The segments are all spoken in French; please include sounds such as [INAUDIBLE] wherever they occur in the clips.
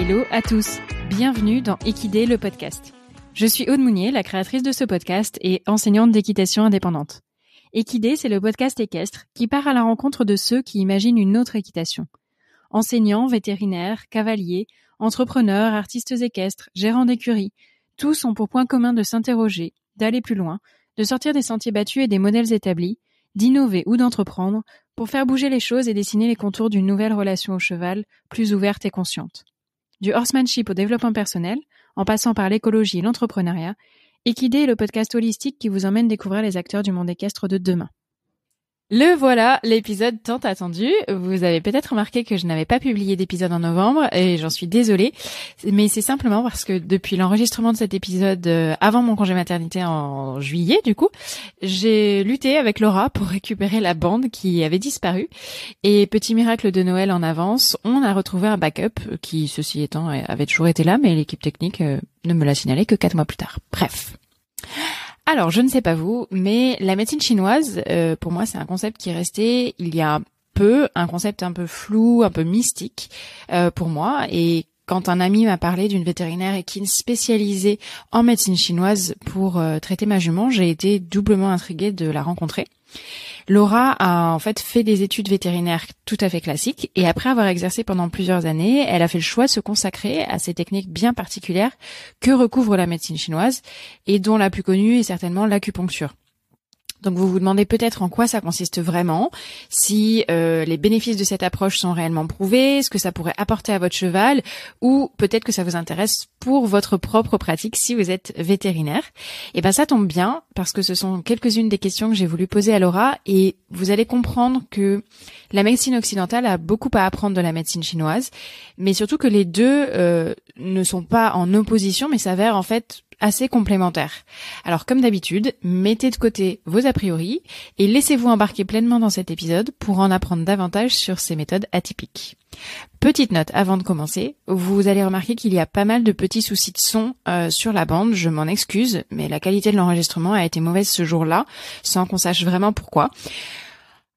hello à tous. Bienvenue dans Equidé le podcast. Je suis Aude Mounier, la créatrice de ce podcast et enseignante d'équitation indépendante. Equidé, c'est le podcast équestre qui part à la rencontre de ceux qui imaginent une autre équitation. Enseignants, vétérinaires, cavaliers, entrepreneurs, artistes équestres, gérants d'écuries, tous ont pour point commun de s'interroger, d'aller plus loin, de sortir des sentiers battus et des modèles établis, d'innover ou d'entreprendre pour faire bouger les choses et dessiner les contours d'une nouvelle relation au cheval, plus ouverte et consciente. Du horsemanship au développement personnel, en passant par l'écologie et l'entrepreneuriat, Equidé est le podcast holistique qui vous emmène découvrir les acteurs du monde équestre de demain. Le voilà, l'épisode tant attendu. Vous avez peut-être remarqué que je n'avais pas publié d'épisode en novembre et j'en suis désolée. Mais c'est simplement parce que depuis l'enregistrement de cet épisode euh, avant mon congé maternité en juillet, du coup, j'ai lutté avec Laura pour récupérer la bande qui avait disparu. Et petit miracle de Noël en avance, on a retrouvé un backup qui, ceci étant, avait toujours été là, mais l'équipe technique euh, ne me l'a signalé que quatre mois plus tard. Bref. Alors, je ne sais pas vous, mais la médecine chinoise, euh, pour moi, c'est un concept qui est resté il y a peu, un concept un peu flou, un peu mystique euh, pour moi. Et quand un ami m'a parlé d'une vétérinaire équine spécialisée en médecine chinoise pour euh, traiter ma jument, j'ai été doublement intriguée de la rencontrer. Laura a en fait fait des études vétérinaires tout à fait classiques et après avoir exercé pendant plusieurs années, elle a fait le choix de se consacrer à ces techniques bien particulières que recouvre la médecine chinoise et dont la plus connue est certainement l'acupuncture. Donc vous vous demandez peut-être en quoi ça consiste vraiment, si euh, les bénéfices de cette approche sont réellement prouvés, ce que ça pourrait apporter à votre cheval, ou peut-être que ça vous intéresse pour votre propre pratique si vous êtes vétérinaire. Et eh ben ça tombe bien parce que ce sont quelques-unes des questions que j'ai voulu poser à Laura et vous allez comprendre que la médecine occidentale a beaucoup à apprendre de la médecine chinoise, mais surtout que les deux euh, ne sont pas en opposition, mais s'avèrent en fait assez complémentaires. Alors comme d'habitude, mettez de côté vos a priori et laissez-vous embarquer pleinement dans cet épisode pour en apprendre davantage sur ces méthodes atypiques. Petite note avant de commencer, vous allez remarquer qu'il y a pas mal de petits soucis de son euh, sur la bande, je m'en excuse, mais la qualité de l'enregistrement a été mauvaise ce jour-là, sans qu'on sache vraiment pourquoi.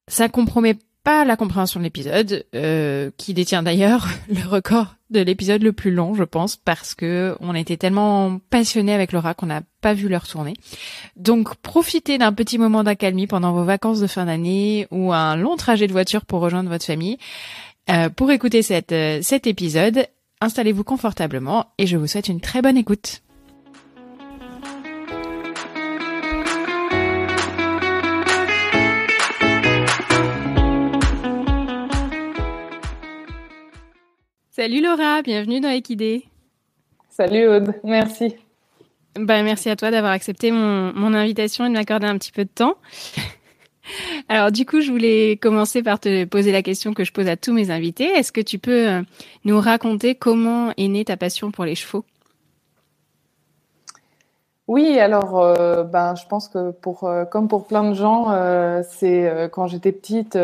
Ça compromet pas la compréhension de l'épisode, euh, qui détient d'ailleurs [LAUGHS] le record de l'épisode le plus long, je pense, parce que on était tellement passionnés avec Laura qu'on n'a pas vu leur tourner. Donc profitez d'un petit moment d'accalmie pendant vos vacances de fin d'année ou un long trajet de voiture pour rejoindre votre famille. Euh, pour écouter cette, euh, cet épisode, installez-vous confortablement et je vous souhaite une très bonne écoute. Salut Laura, bienvenue dans Equidé. Salut Aude, merci. Ben, merci à toi d'avoir accepté mon, mon, invitation et de m'accorder un petit peu de temps. [LAUGHS] Alors du coup, je voulais commencer par te poser la question que je pose à tous mes invités. Est-ce que tu peux euh, nous raconter comment est née ta passion pour les chevaux? Oui, alors euh, ben, je pense que pour euh, comme pour plein de gens, euh, c'est quand j'étais petite,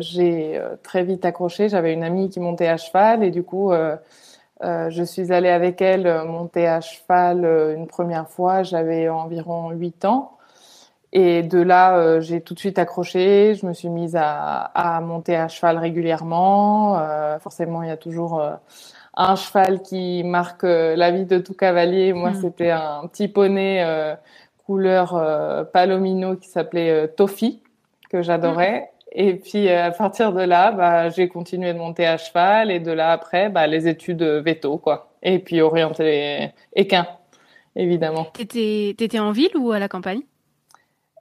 j'ai très vite accroché. J'avais une amie qui montait à cheval et du coup, je suis allée avec elle monter à cheval une première fois. J'avais environ 8 ans et de là, j'ai tout de suite accroché. Je me suis mise à monter à cheval régulièrement. forcément, il y a toujours un cheval qui marque euh, la vie de tout cavalier. Moi, hmm. c'était un petit poney euh, couleur euh, palomino qui s'appelait Toffee, que j'adorais. Hmm. Et puis à partir de là, bah, j'ai continué de monter à cheval et de là après, bah, les études veto quoi. Et puis orienté équin, évidemment. T'étais étais en ville ou à la campagne?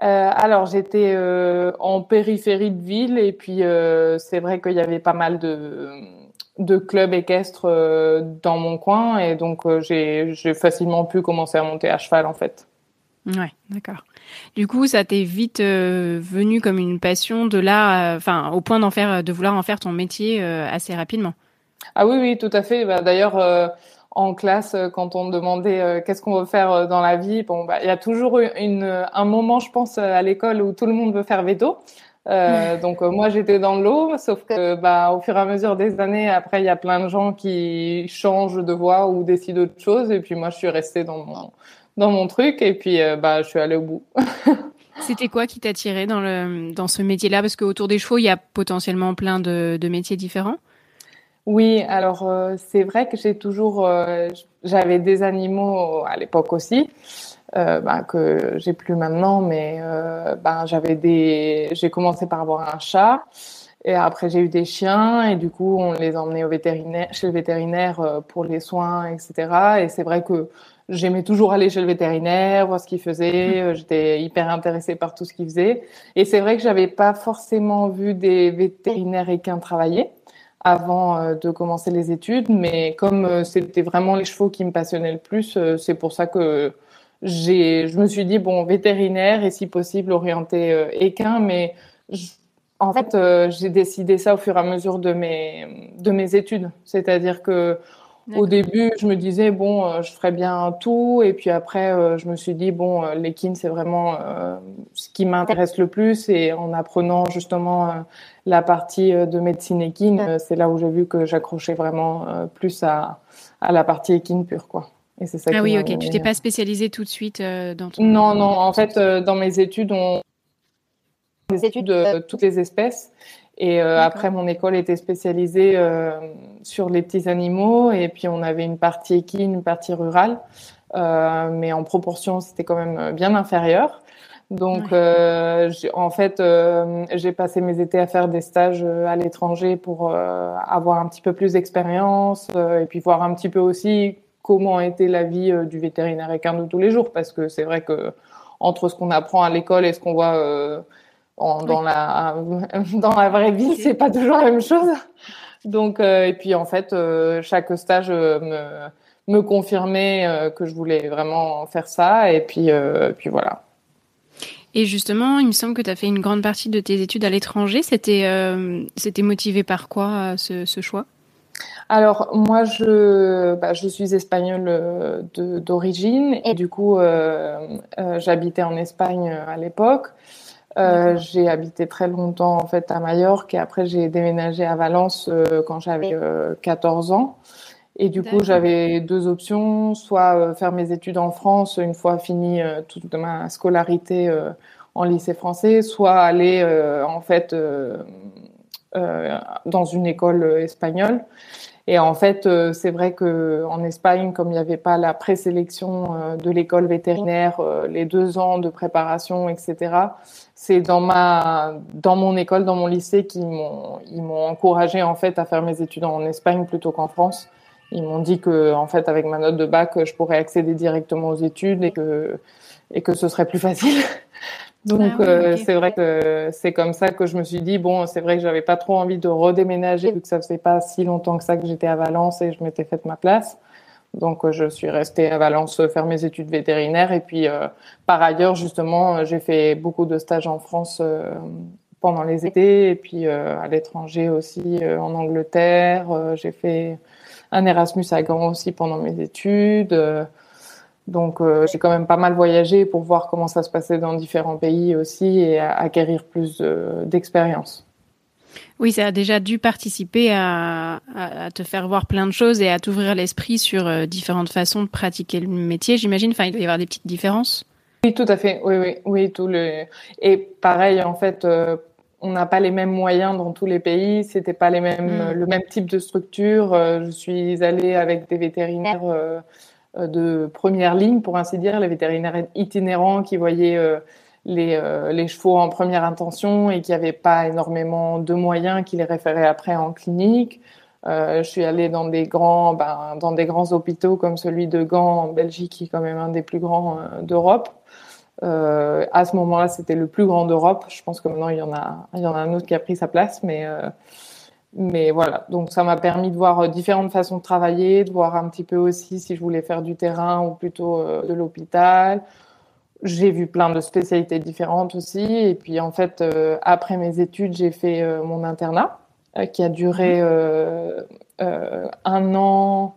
Euh, alors j'étais euh, en périphérie de ville et puis euh, c'est vrai qu'il y avait pas mal de de clubs équestres euh, dans mon coin et donc euh, j'ai facilement pu commencer à monter à cheval en fait. Ouais, d'accord. Du coup, ça t'est vite euh, venu comme une passion de là, enfin au point d'en faire, de vouloir en faire ton métier assez rapidement. Ah oui, oui, tout à fait. Bah, D'ailleurs, en classe, quand on demandait qu'est-ce qu'on veut faire dans la vie, bon, bah, il y a toujours une, un moment, je pense, à l'école où tout le monde veut faire veto. Euh, [LAUGHS] donc euh, moi j'étais dans l'eau, sauf que bah, au fur et à mesure des années, après il y a plein de gens qui changent de voie ou décident autre chose, et puis moi je suis restée dans mon dans mon truc, et puis euh, bah je suis allée au bout. [LAUGHS] C'était quoi qui t'attirait dans le dans ce métier-là? Parce qu'autour des chevaux, il y a potentiellement plein de, de métiers différents. Oui, alors c'est vrai que j'ai toujours, j'avais des animaux à l'époque aussi. Ben, que j'ai plus maintenant, mais ben, j'avais des, j'ai commencé par avoir un chat, et après, j'ai eu des chiens et du coup, on les emmenait au vétérinaire, chez le vétérinaire euh, pour les soins, etc. Et c'est vrai que j'aimais toujours aller chez le vétérinaire, voir ce qu'il faisait. Mmh. J'étais hyper intéressée par tout ce qu'il faisait. Et c'est vrai que j'avais pas forcément vu des vétérinaires équins travailler avant euh, de commencer les études, mais comme euh, c'était vraiment les chevaux qui me passionnaient le plus, c'est pour ça que j'ai, je me suis dit bon vétérinaire et si possible orienté équin, mais en fait, euh, j'ai décidé ça au fur et à mesure de mes, de mes études. C'est-à-dire que au début, je me disais, bon, euh, je ferais bien tout. Et puis après, euh, je me suis dit, bon, l'équine, c'est vraiment ce qui m'intéresse le plus. Et en apprenant justement la partie de médecine équine, c'est là où j'ai vu que j'accrochais vraiment plus à, à la partie équine pure, quoi. Et c'est ça ah oui, ok. Tu t'es pas spécialisée tout de suite dans ton... Non, non. En fait, dans mes études, on, des études de toutes les espèces. Et euh, après, mon école était spécialisée euh, sur les petits animaux. Et puis, on avait une partie équine, une partie rurale. Euh, mais en proportion, c'était quand même bien inférieur. Donc, en fait, j'ai passé mes étés à faire des stages à l'étranger pour avoir un petit peu plus d'expérience et puis voir un petit peu aussi comment était la vie du vétérinaire équin de tous les jours. Parce que c'est vrai que entre ce qu'on apprend à l'école et ce qu'on voit dans, la, [LAUGHS] dans la vraie vie, c'est pas toujours la même chose. Donc, euh, et puis en fait, euh, chaque stage euh, me, me confirmait que je voulais vraiment faire ça. Et puis, puis voilà. Et justement, il me semble que tu as fait une grande partie de tes études à l'étranger. C'était c'était motivé par quoi ce, ce choix? Alors moi je bah, je suis espagnole d'origine. Et du coup j'habitais en Espagne à l'époque. Euh, j'ai habité très longtemps en fait à Majorque. Et après j'ai déménagé à Valence euh, quand j'avais 14 euh, ans. Et du coup, j'avais deux options, soit faire mes études en France une fois fini toute ma scolarité en lycée français, soit aller en fait dans une école espagnole. Et en fait, euh, c'est vrai que en Espagne, comme il n'y avait pas la présélection euh, de l'école vétérinaire, euh, les deux ans de préparation, etc. C'est dans ma, dans mon école, dans mon lycée, qu'ils m'ont, ils m'ont encouragé en fait à faire mes études en Espagne plutôt qu'en France. Ils m'ont dit que, en fait, avec ma note de bac, je pourrais accéder directement aux études et que, et que ce serait plus facile. Donc ah euh, c'est vrai que c'est comme ça que je me suis dit bon c'est vrai que j'avais pas trop envie de redéménager vu que ça faisait pas si longtemps que ça que j'étais à Valence et je m'étais faite ma place. Donc euh, je suis restée à Valence faire mes études vétérinaires et puis euh, par ailleurs justement j'ai fait beaucoup de stages en France pendant les étés et puis à l'étranger aussi en Angleterre. j'ai fait un Erasmus à Gand aussi pendant mes études. Donc euh, j'ai quand même pas mal voyagé pour voir comment ça se passait dans différents pays aussi et acquérir plus d'expérience. oui, ça a déjà dû participer à, te faire voir plein de choses et à t'ouvrir l'esprit sur euh, différentes façons de pratiquer le métier, j'imagine. Enfin, il doit y avoir des petites différences. Oui, tout à fait. Oui, oui, oui. Tout le et pareil en fait. Euh, on n'a pas les mêmes moyens dans tous les pays, c'était pas les mêmes, mm. le même type de structure. je suis allée avec des vétérinaires euh, de première ligne, pour ainsi dire, les vétérinaires itinérants qui voyaient euh, les, euh, les, chevaux en première intention et qui n'avaient pas énormément de moyens, qui les référaient après en clinique. je suis allée dans des grands, ben, dans des grands hôpitaux comme celui de Gand en Belgique, qui est quand même un des plus grands d'Europe. à ce moment-là, c'était le plus grand d'Europe. Je pense que maintenant il y en a, il y en a un autre qui a pris sa place, mais mais voilà, donc ça m'a permis de voir euh, différentes façons de travailler, de voir un petit peu aussi si je voulais faire du terrain ou plutôt euh, de l'hôpital. J'ai vu plein de spécialités différentes aussi. Et puis en fait, euh, après mes études, j'ai fait mon internat qui a duré un an,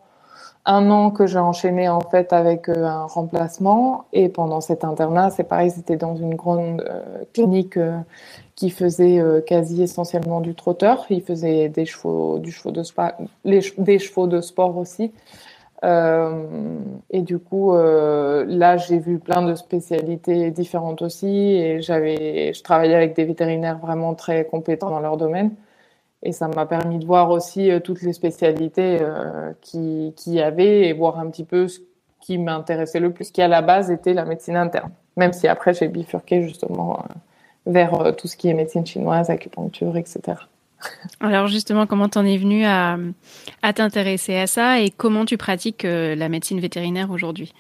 un an que j'ai enchaîné en fait avec un remplacement. Et pendant cet internat, c'est pareil, c'était dans une grande clinique qui faisait euh, quasi essentiellement du trotteur. Il faisait des chevaux, du chevaux de sport, des chevaux de sport aussi. Euh, et du coup, euh, là, j'ai vu plein de spécialités différentes aussi. Et j'avais, je travaillais avec des vétérinaires vraiment très compétents dans leur domaine. et ça m'a permis de voir aussi toutes les spécialités qui qui y avait et voir un petit peu ce qui m'intéressait le plus, qui à la base était la médecine interne. Même si après j'ai bifurqué justement vers tout ce qui est médecine chinoise, acupuncture, etc. [LAUGHS] Alors justement, comment t'en es venu à, à t'intéresser à ça et comment tu pratiques euh, la médecine vétérinaire aujourd'hui?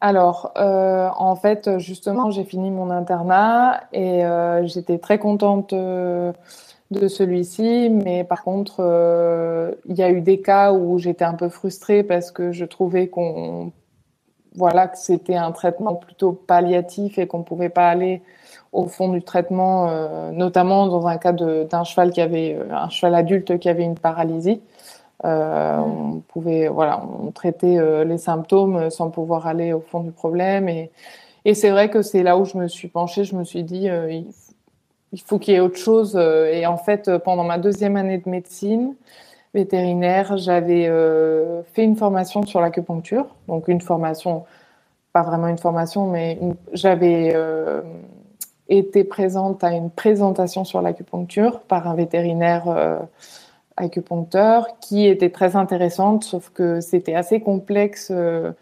Alors, euh, en fait, justement, j'ai fini mon internat et euh, j'étais très contente de celui-ci, mais par contre, il y a eu des cas où j'étais un peu frustrée parce que je trouvais qu'on voilà que c'était un traitement plutôt palliatif et qu'on pouvait pas aller au fond du traitement, euh, notamment dans un cas d'un cheval qui avait euh, un cheval adulte qui avait une paralysie. Euh, on pouvait, voilà, on traitait les symptômes sans pouvoir aller au fond du problème. Et, et c'est vrai que c'est là où je me suis penchée. Je me suis dit, il faut qu'il y ait autre chose. Et en fait, pendant ma deuxième année de médecine vétérinaire, j'avais fait une formation sur l'acupuncture. Donc une formation, pas vraiment une formation, mais j'avais était présente à une présentation sur l'acupuncture par un vétérinaire euh, acupuncteur qui était très intéressante, sauf que c'était assez complexe euh,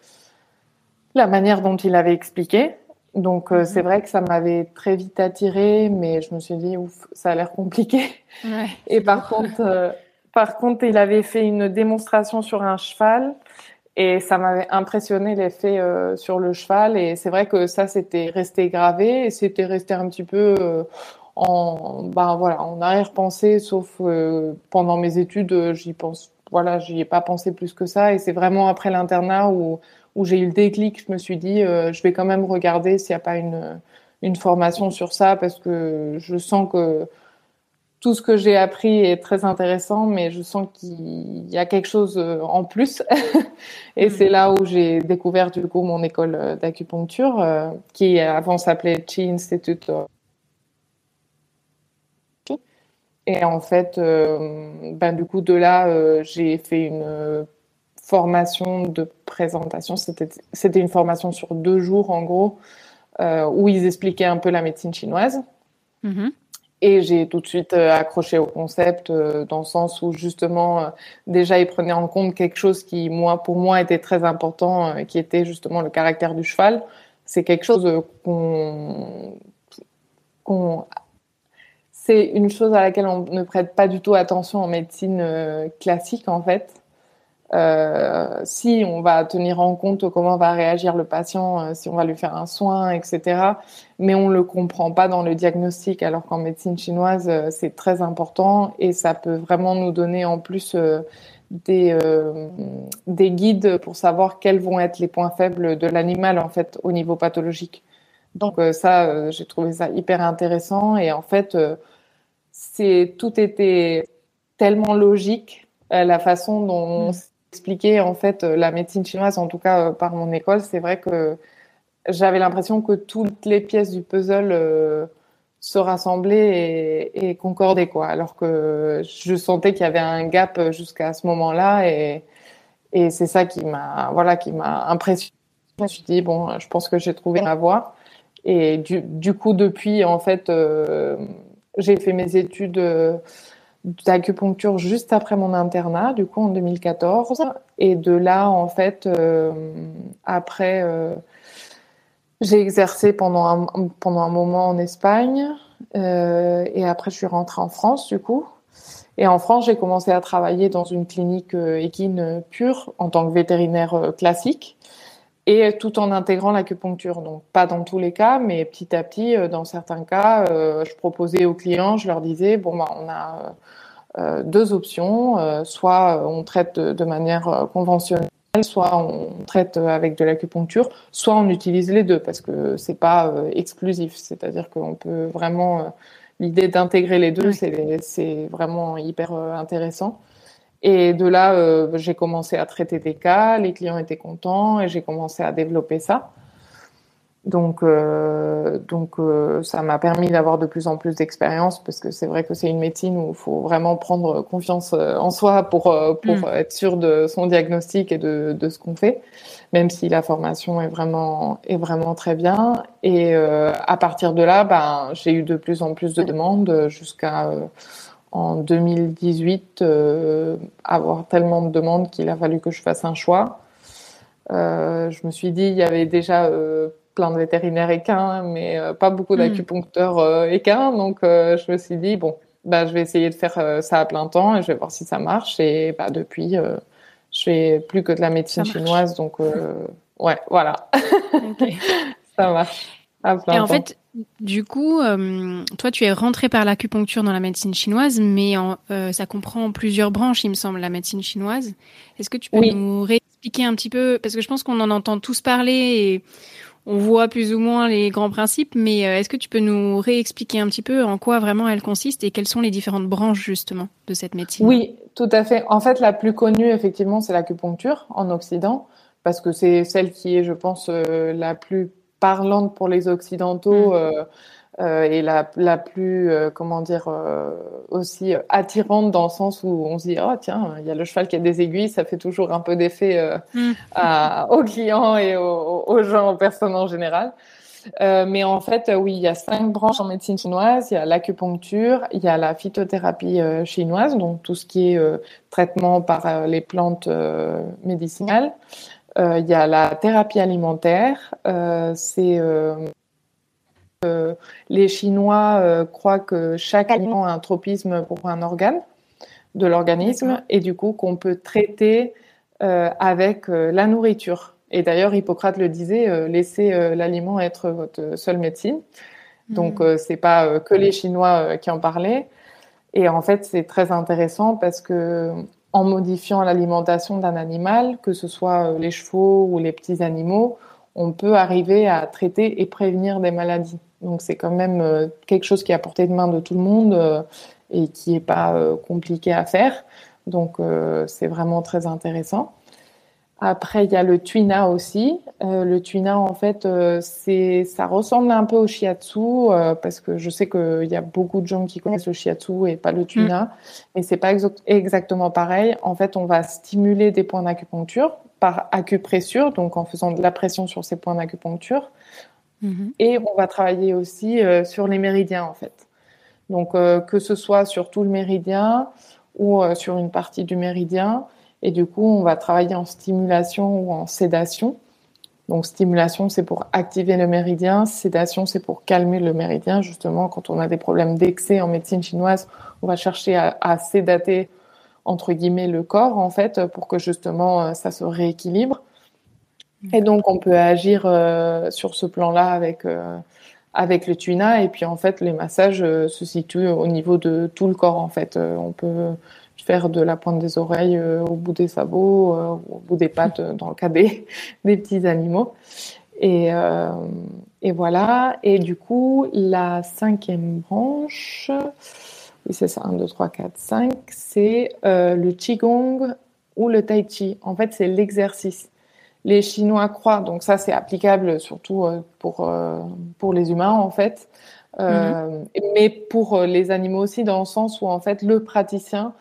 la manière dont il avait expliqué. Donc euh, c'est mhm. vrai que ça m'avait très vite attiré, mais je me suis dit ouf, ça a l'air compliqué. Ouais, Et par contre, par contre, il avait fait une démonstration sur un cheval et ça m'avait impressionné l'effet euh, sur le cheval. Et c'est vrai que ça, c'était resté gravé et c'était resté un petit peu euh, en, ben voilà, en arrière-pensée, sauf euh, pendant mes études, j'y pense, voilà, j'y ai pas pensé plus que ça. Et c'est vraiment après l'internat où, où j'ai eu le déclic, je me suis dit, je vais quand même regarder s'il n'y a pas une, une formation sur ça parce que je sens que tout ce que j'ai appris est très intéressant, mais je sens qu'il y a quelque chose euh, en plus. [LAUGHS] et mm. c'est là où j'ai découvert du coup mon école euh, d'acupuncture, euh, qui avant s'appelait Chi Institute. Et en fait, ben, du coup, de là, j'ai fait une formation de présentation. C'était une formation sur deux jours, en gros, où ils expliquaient un peu la médecine chinoise. Mm-hmm. Et j'ai tout de suite euh, accroché au concept euh, dans le sens où justement euh, déjà il prenait en compte quelque chose qui moi pour moi était très important, qui était justement le caractère du cheval. C'est quelque chose qu'on qu'on c'est une chose à laquelle on ne prête pas du tout attention en médecine classique en fait. Euh, si on va tenir en compte comment va réagir le patient, euh, si on va lui faire un soin, etc. Mais on le comprend pas dans le diagnostic, alors qu'en médecine chinoise, euh, c'est très important et ça peut vraiment nous donner en plus des, des guides pour savoir quels vont être les points faibles de l'animal en fait au niveau pathologique. Donc ça, j'ai trouvé ça hyper intéressant et en fait, c'est tout était tellement logique la façon dont mmh expliquer en fait euh, la médecine chinoise, en tout cas euh, par mon école, c'est vrai que j'avais l'impression que toutes les pièces du puzzle euh, se rassemblaient et, concordaient quoi. Alors que je sentais qu'il y avait un gap jusqu'à ce moment-là et, c'est ça qui m'a voilà qui m'a impressionné. Je me suis dit bon, je pense que j'ai trouvé ma voie et du coup depuis en fait j'ai fait mes études d'acupuncture juste après mon internat, du coup en 2014. Et de là, en fait, euh, après, euh, j'ai exercé pendant un, pendant un moment en Espagne. Euh, et après, je suis rentrée en France, du coup. Et en France, j'ai commencé à travailler dans une clinique équine pure en tant que vétérinaire classique et tout en intégrant l'acupuncture. Donc pas dans tous les cas, mais petit à petit, euh, dans certains cas, euh, je proposais aux clients, je leur disais bon bah on a euh, deux options, soit on traite de, manière conventionnelle, soit on traite avec de l'acupuncture, soit on utilise les deux parce que c'est pas exclusif. C'est-à-dire qu'on peut vraiment l'idée d'intégrer les deux, c'est vraiment hyper intéressant. Et de là, euh, j'ai commencé à traiter des cas, les clients étaient contents et j'ai commencé à développer ça. Donc, euh, donc euh, ça m'a permis d'avoir de plus en plus d'expérience parce que c'est vrai que c'est une médecine où il faut vraiment prendre confiance euh, en soi pour pour mm. être sûr de son diagnostic et de, de ce qu'on fait, même si la formation est vraiment est vraiment très bien. Et à partir de là, ben j'ai eu de plus en plus de demandes jusqu'à en 2018 avoir tellement de demandes qu'il a fallu que je fasse un choix. je me suis dit, il y avait déjà plein de vétérinaires équins, mais pas beaucoup hmm. d'acupuncteurs équins. Donc, je me suis dit, bon, bah, je vais essayer de faire ça à plein temps et je vais voir si ça marche. Et bah, depuis, je fais plus que de la médecine chinoise. Donc, ouais, voilà. [LAUGHS] ça marche. Et en fait, du coup, euh, toi, tu es rentré par l'acupuncture dans la médecine chinoise, mais euh, ça comprend plusieurs branches, il me semble, la médecine chinoise. Est-ce que tu peux nous réexpliquer un petit peu, parce que je pense qu'on en entend tous parler et on voit plus ou moins les grands principes, mais euh, est-ce que tu peux nous réexpliquer un petit peu en quoi vraiment elle consiste et quelles sont les différentes branches justement de cette médecine? Oui, tout à fait. En fait, la plus connue, effectivement, c'est l'acupuncture en Occident, parce que c'est celle qui est, je pense, la plus parlante pour les occidentaux mm. euh, euh, et la, la plus euh, comment dire aussi attirante dans le sens où on se dit oh tiens il y a le cheval qui a des aiguilles ça fait toujours un peu d'effet mm. aux clients et aux, gens aux personnes en général mais en fait, oui, il y a cinq branches en médecine chinoise. Il y a l'acupuncture, il y a la phytothérapie chinoise, donc tout ce qui est traitement par les plantes médicinales. Euh, il y a la thérapie alimentaire. Euh, c'est euh, les Chinois croient que chaque aliment a un tropisme pour un organe de l'organisme et du coup qu'on peut traiter avec la nourriture. Et d'ailleurs, Hippocrate le disait, laissez l'aliment être votre seule médecine. Donc, mmh. c'est pas que les Chinois qui en parlaient. Et en fait, c'est très intéressant parce que en modifiant l'alimentation d'un animal, que ce soit euh, les chevaux ou les petits animaux, on peut arriver à traiter et prévenir des maladies. Donc c'est quand même euh, quelque chose qui est à portée de main de tout le monde euh, et qui n'est pas compliqué à faire. Donc c'est vraiment très intéressant. Après, il y a le tuina aussi. Euh, le tuina, en fait, euh, c'est, ça ressemble un peu au shiatsu euh, parce que je sais qu'il y a beaucoup de gens qui connaissent le shiatsu et pas le tuina, mm. mais c'est pas exactement pareil. En fait, on va stimuler des points d'acupuncture par acupressure, donc en faisant de la pression sur ces points d'acupuncture, mm-hmm. et on va travailler aussi sur les méridiens, en fait. Donc, que ce soit sur tout le méridien ou sur une partie du méridien. Et du coup, on va travailler en stimulation ou en sédation. Donc, stimulation, c'est pour activer le méridien. Sédation, c'est pour calmer le méridien. Justement, quand on a des problèmes d'excès en médecine chinoise, on va chercher à, sédater, entre guillemets, le corps, en fait, pour que justement, euh, ça se rééquilibre. Et donc, on peut agir euh, sur ce plan-là avec, euh, avec le tuina. Et puis, en fait, les massages se situent au niveau de tout le corps, en fait. on peut faire de la pointe des oreilles euh, au bout des sabots, euh, au bout des pattes euh, dans le cas des, [LAUGHS] petits animaux. Et, et, voilà. Et du coup, la cinquième branche, oui, c'est ça, 1, 2, 3, 4, 5, c'est le Qigong ou le Tai Chi. En fait, c'est l'exercice. Les Chinois croient, donc ça, c'est applicable surtout pour, pour les humains, en fait. Mm-hmm. Mais pour les animaux aussi, dans le sens où, en fait, le praticien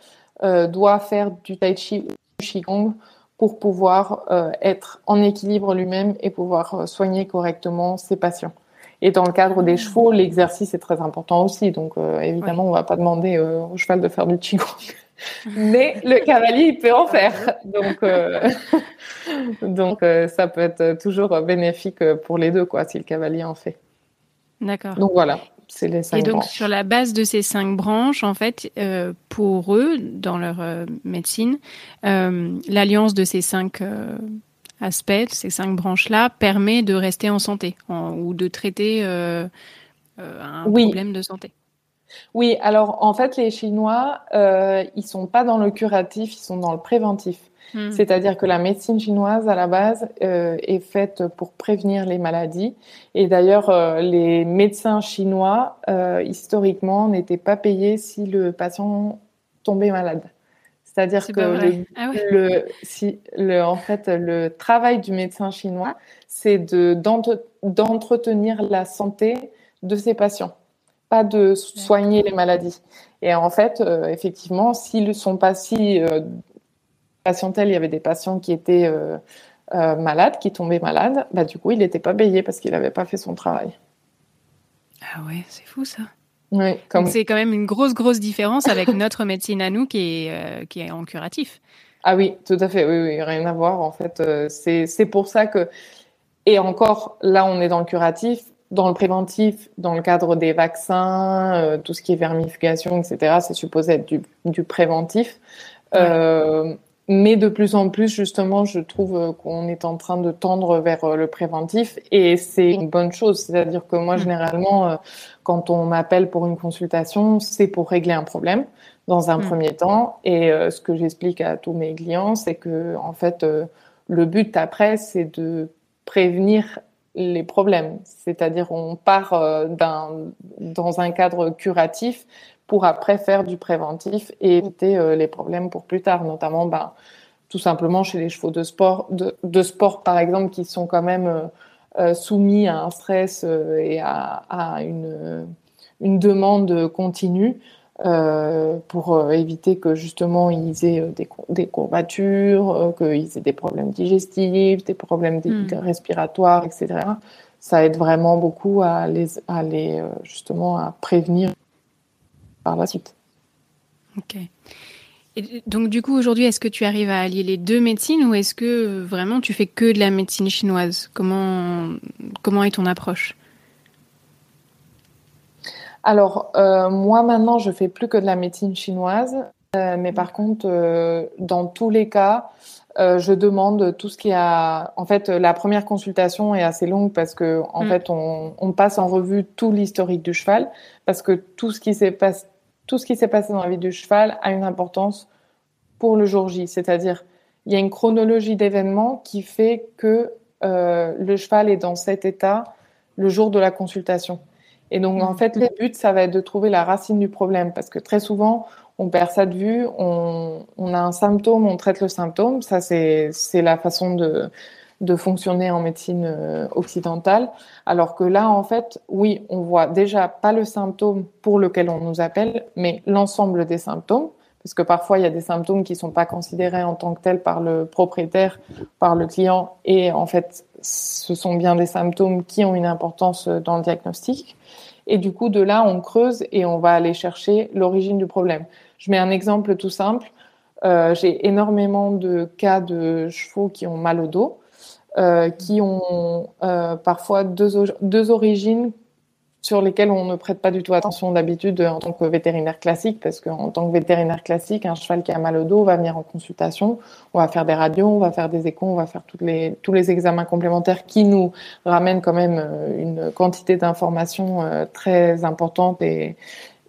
euh, doit faire du tai chi ou du qigong pour pouvoir euh, être en équilibre lui-même et pouvoir euh, soigner correctement ses patients. Et dans le cadre des chevaux, l'exercice est très important aussi. Donc, évidemment, on va pas demander au cheval de faire du qigong. [LAUGHS] Mais le cavalier, il peut en faire. Donc, [LAUGHS] donc ça peut être toujours bénéfique pour les deux, quoi, si le cavalier en fait. D'accord. Donc voilà. Et donc sur la base de ces cinq branches, en fait, euh, pour eux, dans leur euh, médecine, euh, l'alliance de ces cinq aspects, ces cinq branches-là, permet de rester en santé ou de traiter un problème de santé. Oui, alors en fait, les Chinois, ils sont pas dans le curatif, ils sont dans le préventif. Hmm. C'est-à-dire que la médecine chinoise, à la base, euh, est faite pour prévenir les maladies. Et d'ailleurs, euh, les médecins chinois, euh, historiquement, n'étaient pas payés si le patient tombait malade. C'est-à-dire que le, ah le, si, le, en fait, le travail du médecin chinois, c'est d'entretenir la santé de ses patients, pas de soigner les maladies. Et en fait, effectivement, s'ils ne sont pas si patientèle, il y avait des patients qui étaient euh, euh, malades, qui tombaient malades, bah, du coup, il n'était pas payé parce qu'il n'avait pas fait son travail. Ah ouais, c'est fou ça. Oui, comme... c'est quand même une grosse, grosse différence avec [LAUGHS] notre médecine à nous qui est, qui est en curatif. Ah oui, tout à fait. Oui, oui, rien à voir. En fait, c'est pour ça que. Et encore, là, on est dans le curatif dans le préventif, dans le cadre des vaccins, euh, tout ce qui est vermifugation, etc., c'est supposé être du, du préventif. Euh, mais de plus en plus, justement, je trouve qu'on est en train de tendre vers euh, le préventif et c'est une bonne chose. C'est-à-dire que moi, mm. généralement, euh, quand on m'appelle pour une consultation, c'est pour régler un problème dans un mm. premier temps. Et ce que j'explique à tous mes clients, c'est que, en fait, le but après, c'est de prévenir les problèmes. C'est-à-dire on part euh, d'un, dans un cadre curatif pour après faire du préventif et éviter euh, les problèmes pour plus tard, notamment ben, tout simplement chez les chevaux de sport, de, de sport par exemple, qui sont quand même euh, soumis à un stress et à, à une, une demande continue. Euh, pour euh, éviter que justement ils aient euh, des, des courbatures, qu'ils aient des problèmes digestifs, des problèmes hmm. respiratoires, etc. Ça aide vraiment beaucoup à les, à les justement à prévenir par la suite. Ok. Et donc du coup aujourd'hui, est-ce que tu arrives à allier les deux médecines ou est-ce que vraiment tu fais que de la médecine chinoise? Comment comment est ton approche? Alors, euh, moi maintenant, je fais plus que de la médecine chinoise, euh, mais par contre, euh, dans tous les cas, je demande tout ce qui a. En fait, la première consultation est assez longue parce que, en mm. fait, on, passe en revue tout l'historique du cheval, parce que tout ce qui s'est passé, tout ce qui s'est passé dans la vie du cheval a une importance pour le jour J. C'est-à-dire, il y a une chronologie d'événements qui fait que le cheval est dans cet état le jour de la consultation. Et donc, en fait, le but, ça va être de trouver la racine du problème parce que très souvent, on perd ça de vue, on, on a un symptôme, on traite le symptôme. Ça, c'est la façon de, de fonctionner en médecine euh, occidentale. Alors que là, en fait, oui, on voit déjà pas le symptôme pour lequel on nous appelle, mais l'ensemble des symptômes. Parce que parfois, il y a des symptômes qui sont pas considérés en tant que tels par le propriétaire, par le client. Et en fait, ce sont bien des symptômes qui ont une importance dans le diagnostic. Et du coup, de là, on creuse et on va aller chercher l'origine du problème. Je mets un exemple tout simple. Euh, j'ai énormément de cas de chevaux qui ont mal au dos, euh, qui ont euh, parfois deux, deux origines sur lesquels on ne prête pas du tout attention d'habitude en tant que vétérinaire classique, parce qu'en tant que vétérinaire classique, un cheval qui a mal au dos va venir en consultation, on va faire des radios, on va faire des échos, on va faire toutes les, tous les examens complémentaires qui nous ramènent quand même euh, une quantité d'informations euh, très importante et,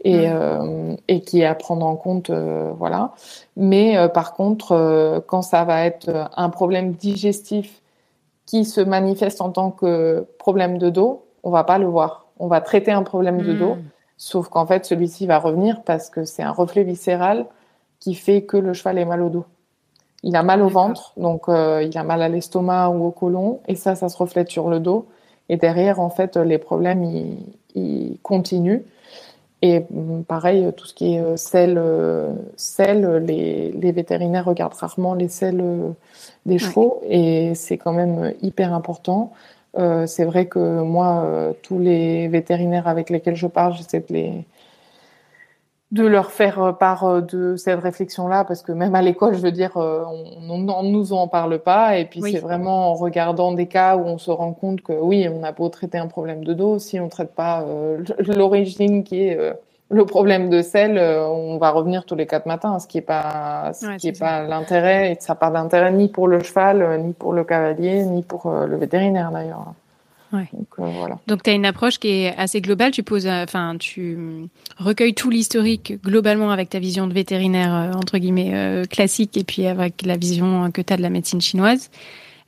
et, euh, et qui est à prendre en compte, voilà. Mais par contre, quand ça va être un problème digestif qui se manifeste en tant que problème de dos, on va pas le voir on va traiter un problème de dos, hmm. sauf qu'en fait, celui-ci va revenir parce que c'est un reflet viscéral qui fait que le cheval est mal au dos. Il a mal au ventre, donc euh, il a mal à l'estomac ou au côlon, et ça, ça se reflète sur le dos. Et derrière, en fait, les problèmes, ils, continuent. Et mm, pareil, tout ce qui est sel, euh, sel euh, les, vétérinaires regardent rarement les selles des chevaux, et c'est quand même hyper important. Euh, c'est vrai que moi, euh, tous les vétérinaires avec lesquels je parle, j'essaie de les de leur faire part de cette réflexion-là, parce que même à l'école, je veux dire, euh, on ne nous en parle pas. Et puis c'est vraiment en regardant des cas où on se rend compte que oui, on a beau traiter un problème de dos, si on ne traite pas l'origine qui est le problème de sel, euh, on va revenir tous les quatre matins, ce qui est pas, ce qui est, pas l'intérêt, et ça n'a pas d'intérêt ni pour le cheval, euh, ni pour le cavalier, ni pour euh, le vétérinaire d'ailleurs. Ouais. Donc, voilà. Donc tu as une approche qui est assez globale. Tu poses, enfin, tu recueilles tout l'historique globalement avec ta vision de vétérinaire entre guillemets classique et puis avec la vision que tu as de la médecine chinoise.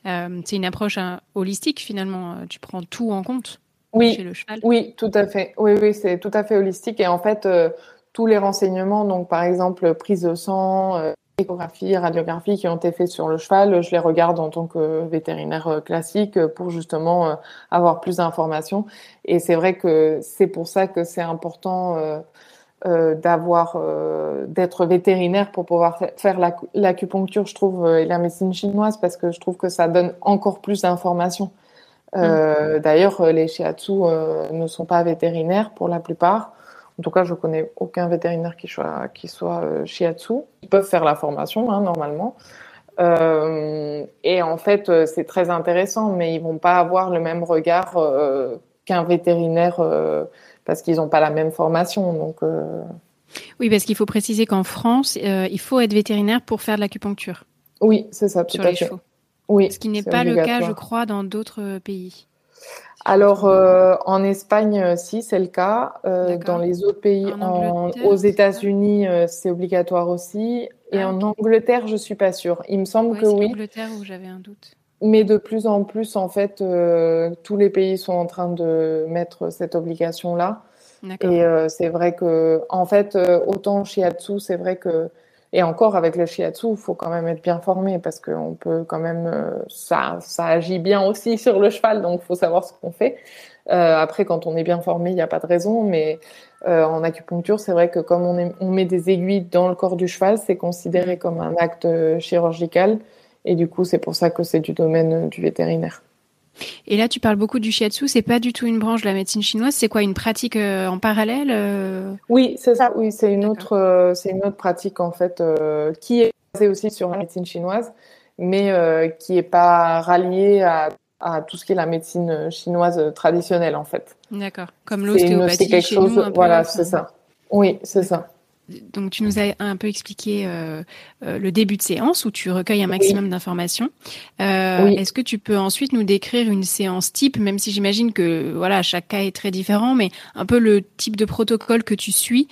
c'est une approche hein, holistique finalement. Tu prends tout en compte oui, le cheval. Oui, tout à fait. Oui, oui, c'est tout à fait holistique. Et en fait, euh, tous les renseignements, donc par exemple prise de sang, euh, échographie, radiographie qui ont été faits sur le cheval, je les regarde en tant que vétérinaire euh, classique pour justement avoir plus d'informations. Et c'est vrai que c'est pour ça que c'est important d'avoir d'être vétérinaire pour pouvoir faire l'acupuncture, je trouve, et la médecine chinoise, parce que je trouve que ça donne encore plus d'informations. Euh, d'ailleurs, les shiatsu euh, ne sont pas vétérinaires pour la plupart. En tout cas, je connais aucun vétérinaire qui soit, qui soit shiatsu. Ils peuvent faire la formation, hein, normalement. Euh, et en fait, euh, c'est très intéressant, mais ils vont pas avoir le même regard euh, qu'un vétérinaire parce qu'ils n'ont pas la même formation. Donc, oui, parce qu'il faut préciser qu'en France, il faut être vétérinaire pour faire de l'acupuncture. Oui, c'est ça, tout sur les chevaux. Oui, ce qui n'est pas le cas, je crois, dans d'autres pays. Alors, en Espagne, si, c'est le cas. dans les autres pays, aux États-Unis, c'est obligatoire aussi. Et ah, en Angleterre, je suis pas sûre. Il me semble que oui. Angleterre où j'avais un doute. Mais de plus en plus, en fait, euh, tous les pays sont en train de mettre cette obligation-là. Et euh, c'est vrai que, en fait, euh, autant shiatsu, c'est vrai que, et encore avec le shiatsu, il faut quand même être bien formé parce qu'on peut quand même, ça, ça agit bien aussi [LAUGHS] sur le cheval, donc il faut savoir ce qu'on fait. après, quand on est bien formé, il n'y a pas de raison, mais euh, en acupuncture, c'est vrai que comme on, met des aiguilles dans le corps du cheval, c'est considéré comme un acte euh, chirurgical. Et du coup, c'est pour ça que c'est du domaine euh, du vétérinaire. Et là, tu parles beaucoup du shiatsu. C'est pas du tout une branche de la médecine chinoise. C'est quoi une pratique en parallèle Oui, c'est ça. Oui, c'est une autre, c'est une autre pratique en fait qui est basée aussi sur la médecine chinoise, mais qui est pas ralliée à à tout ce qui est la médecine euh, chinoise euh, traditionnelle en fait. D'accord. Comme l'ostéopathie quelque chez chose, nous, voilà, c'est ça. Oui, c'est ça. Donc tu nous as un peu expliqué euh, euh, le début de séance où tu recueilles un maximum d'informations. Euh, Est-ce que tu peux ensuite nous décrire une séance type, même si j'imagine que voilà chaque cas est très différent, mais un peu le type de protocole que tu suis,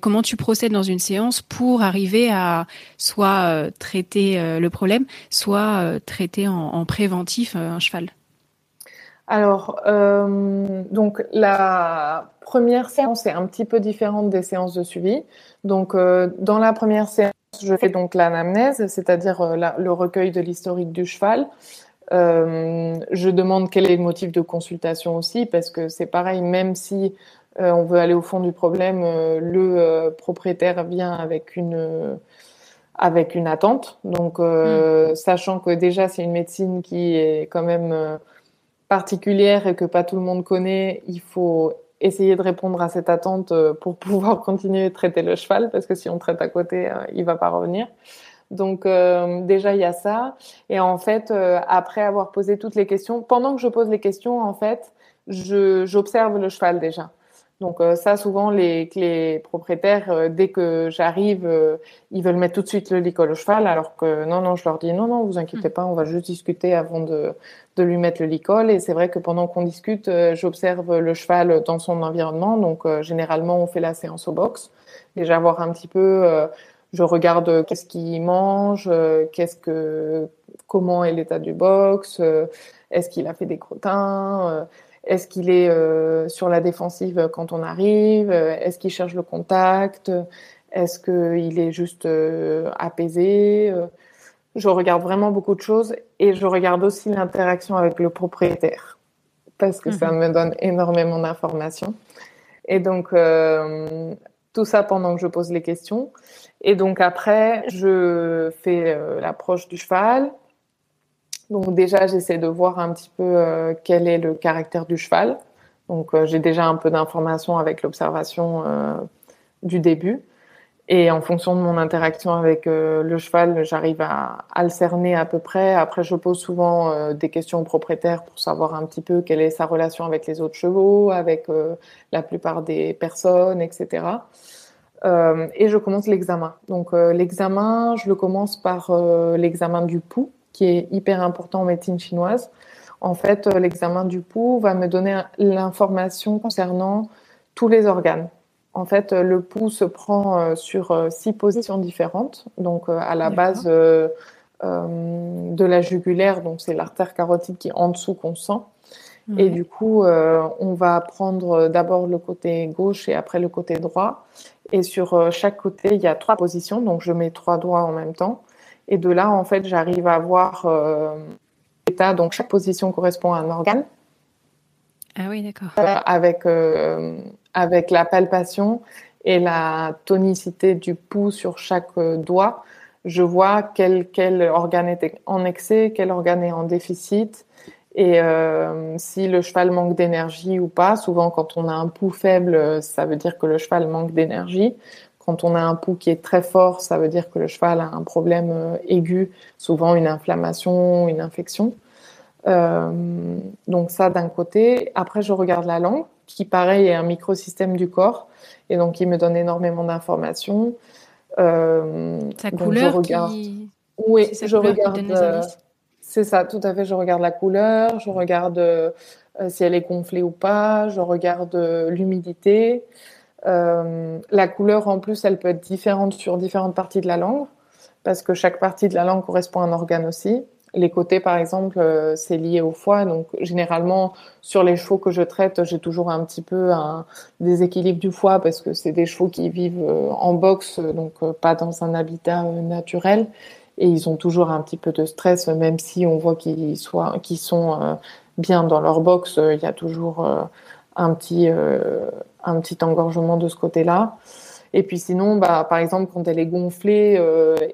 comment tu procèdes dans une séance pour arriver à soit euh, traiter le problème, soit traiter en, en préventif un cheval? Alors, donc la première séance est un petit peu différente des séances de suivi. Donc, euh, dans la première séance, je fais donc l'anamnèse, c'est-à-dire euh, le recueil de l'historique du cheval. Euh, je demande quel est le motif de consultation aussi, parce que c'est pareil, même si on veut aller au fond du problème, le propriétaire vient avec une avec une attente. Donc, mm. sachant que déjà c'est une médecine qui est quand même particulière et que pas tout le monde connaît, il faut essayer de répondre à cette attente euh, pour [LAUGHS] pouvoir continuer de traiter le cheval, parce que si on traite à côté, euh, il va pas revenir. Donc euh, déjà il y a ça. Et en fait, après avoir posé toutes les questions, pendant que je pose les questions, en fait, j'observe le cheval déjà. Donc euh, ça, souvent, les, les propriétaires, euh, dès que j'arrive, euh, ils veulent mettre tout de suite le licol au cheval, alors que non, non, je leur dis non, non, vous inquiétez pas, on va juste discuter avant de, de lui mettre le licol. Et c'est vrai que pendant qu'on discute, j'observe le cheval dans son environnement. Donc généralement, on fait la séance au box. Déjà voir un petit peu, je regarde qu'est-ce qu'il mange, qu'est-ce que, comment est l'état du box, est-ce qu'il a fait des crottins est-ce qu'il est euh, sur la défensive quand on arrive? Est-ce qu'il cherche le contact? Est-ce qu'il est juste euh, apaisé? Je regarde vraiment beaucoup de choses et je regarde aussi l'interaction avec le propriétaire parce que ça mhm. me donne énormément d'informations. Et donc, euh, tout ça pendant que je pose les questions. Et donc après, je fais l'approche du cheval, donc déjà, j'essaie de voir un petit peu euh, quel est le caractère du cheval. Donc euh, j'ai déjà un peu d'informations avec l'observation euh, du début. Et en fonction de mon interaction avec le cheval, j'arrive à, à, le cerner à peu près. Après, je pose souvent des questions aux propriétaires pour savoir un petit peu quelle est sa relation avec les autres chevaux, avec la plupart des personnes, etc. et je commence l'examen. Donc l'examen, je le commence par l'examen du pouls qui est hyper important en médecine chinoise. En fait, euh, l'examen du pouls va me donner l'information concernant tous les organes. En fait, euh, le pouls se prend euh, sur six positions différentes. Donc, à la base de la jugulaire, donc c'est l'artère carotide qui est en dessous qu'on sent. Et du coup, on va prendre d'abord le côté gauche et après le côté droit. Et sur chaque côté, il y a trois positions. Donc, je mets trois doigts en même temps. Et de là, en fait, j'arrive à voir euh, l'état. Donc, chaque position correspond à un organe. Ah oui, d'accord. Euh, avec, euh, avec la palpation et la tonicité du pouls sur chaque doigt, je vois quel, quel organe est en excès, quel organe est en déficit. Et euh, si le cheval manque d'énergie ou pas, souvent quand on a un pouls faible, ça veut dire que le cheval manque d'énergie. Quand on a un pouls qui est très fort, ça veut dire que le cheval a un problème euh, aigu, souvent une inflammation, une infection. Euh, donc ça d'un côté. Après, je regarde la langue, qui pareil est un microsystème du corps, et donc il me donne énormément d'informations. Euh, Sa couleur je regarde... Oui, je regarde. Euh, c'est ça, tout à fait. Je regarde la couleur, je regarde si elle est gonflée ou pas, je regarde euh, la couleur, en plus, elle peut être différente sur différentes parties de la langue, parce que chaque partie de la langue correspond à un organe aussi. Les côtés, par exemple, c'est lié au foie. Donc, généralement, sur les chevaux que je traite, j'ai toujours un petit peu un déséquilibre du foie parce que c'est des chevaux qui vivent en boxe, donc pas dans un habitat naturel et ils ont toujours un petit peu de stress, même si on voit qu'ils sont euh, bien dans leur box, euh, il y a toujours euh, un petit, un petit engorgement de ce côté-là. Et puis sinon, bah, par exemple, quand elle est gonflée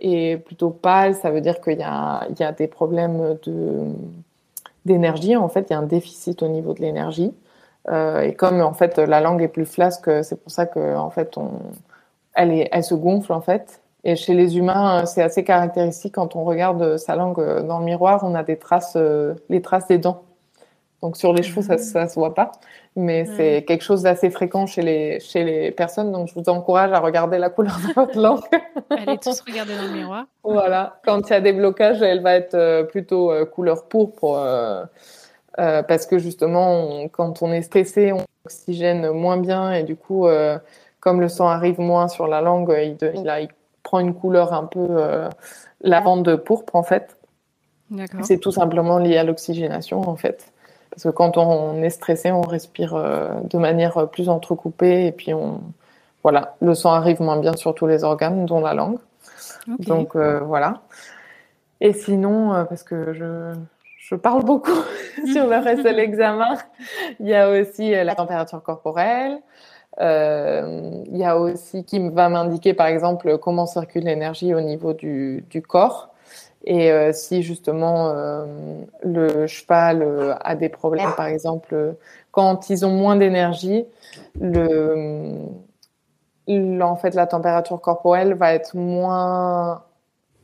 et plutôt pâle, ça veut dire qu'il y a, il y a des problèmes de, d'énergie. En fait, il y a un déficit au niveau de l'énergie. et comme en fait la langue est plus flasque, c'est pour ça que en fait on, elle, est, elle se gonfle en fait. Et chez les humains, euh, c'est assez caractéristique quand on regarde euh, sa langue euh, dans le miroir, on a des traces, les traces des dents. Donc sur les chevaux, ça, ça se voit pas, mais c'est quelque chose d'assez fréquent chez les chez les personnes. Donc je vous encourage à regarder la couleur de votre langue. [LAUGHS] Allez tous regarder dans le miroir. Voilà, quand il y a des blocages, elle va être plutôt couleur pourpre. Euh, parce que justement, quand on est stressé, on oxygène moins bien et du coup, comme le sang arrive moins sur la langue, il, il, a, il prend une couleur un peu euh, lavande pourpre en fait. C'est tout simplement lié à l'oxygénation en fait. Parce que quand on est stressé, on respire euh, de manière plus entrecoupée et puis on, voilà, le sang arrive moins bien sur tous les organes, dont la langue. Donc euh, voilà. Et sinon, parce que je, je parle beaucoup [LAUGHS] sur le reste de l'examen, il y a aussi la température corporelle, euh, il y a aussi qui va m'indiquer par exemple comment circule l'énergie au niveau du, du corps. Et euh, si justement euh, le cheval euh, a des problèmes, par exemple, quand ils ont moins d'énergie, le, en fait la température corporelle va être moins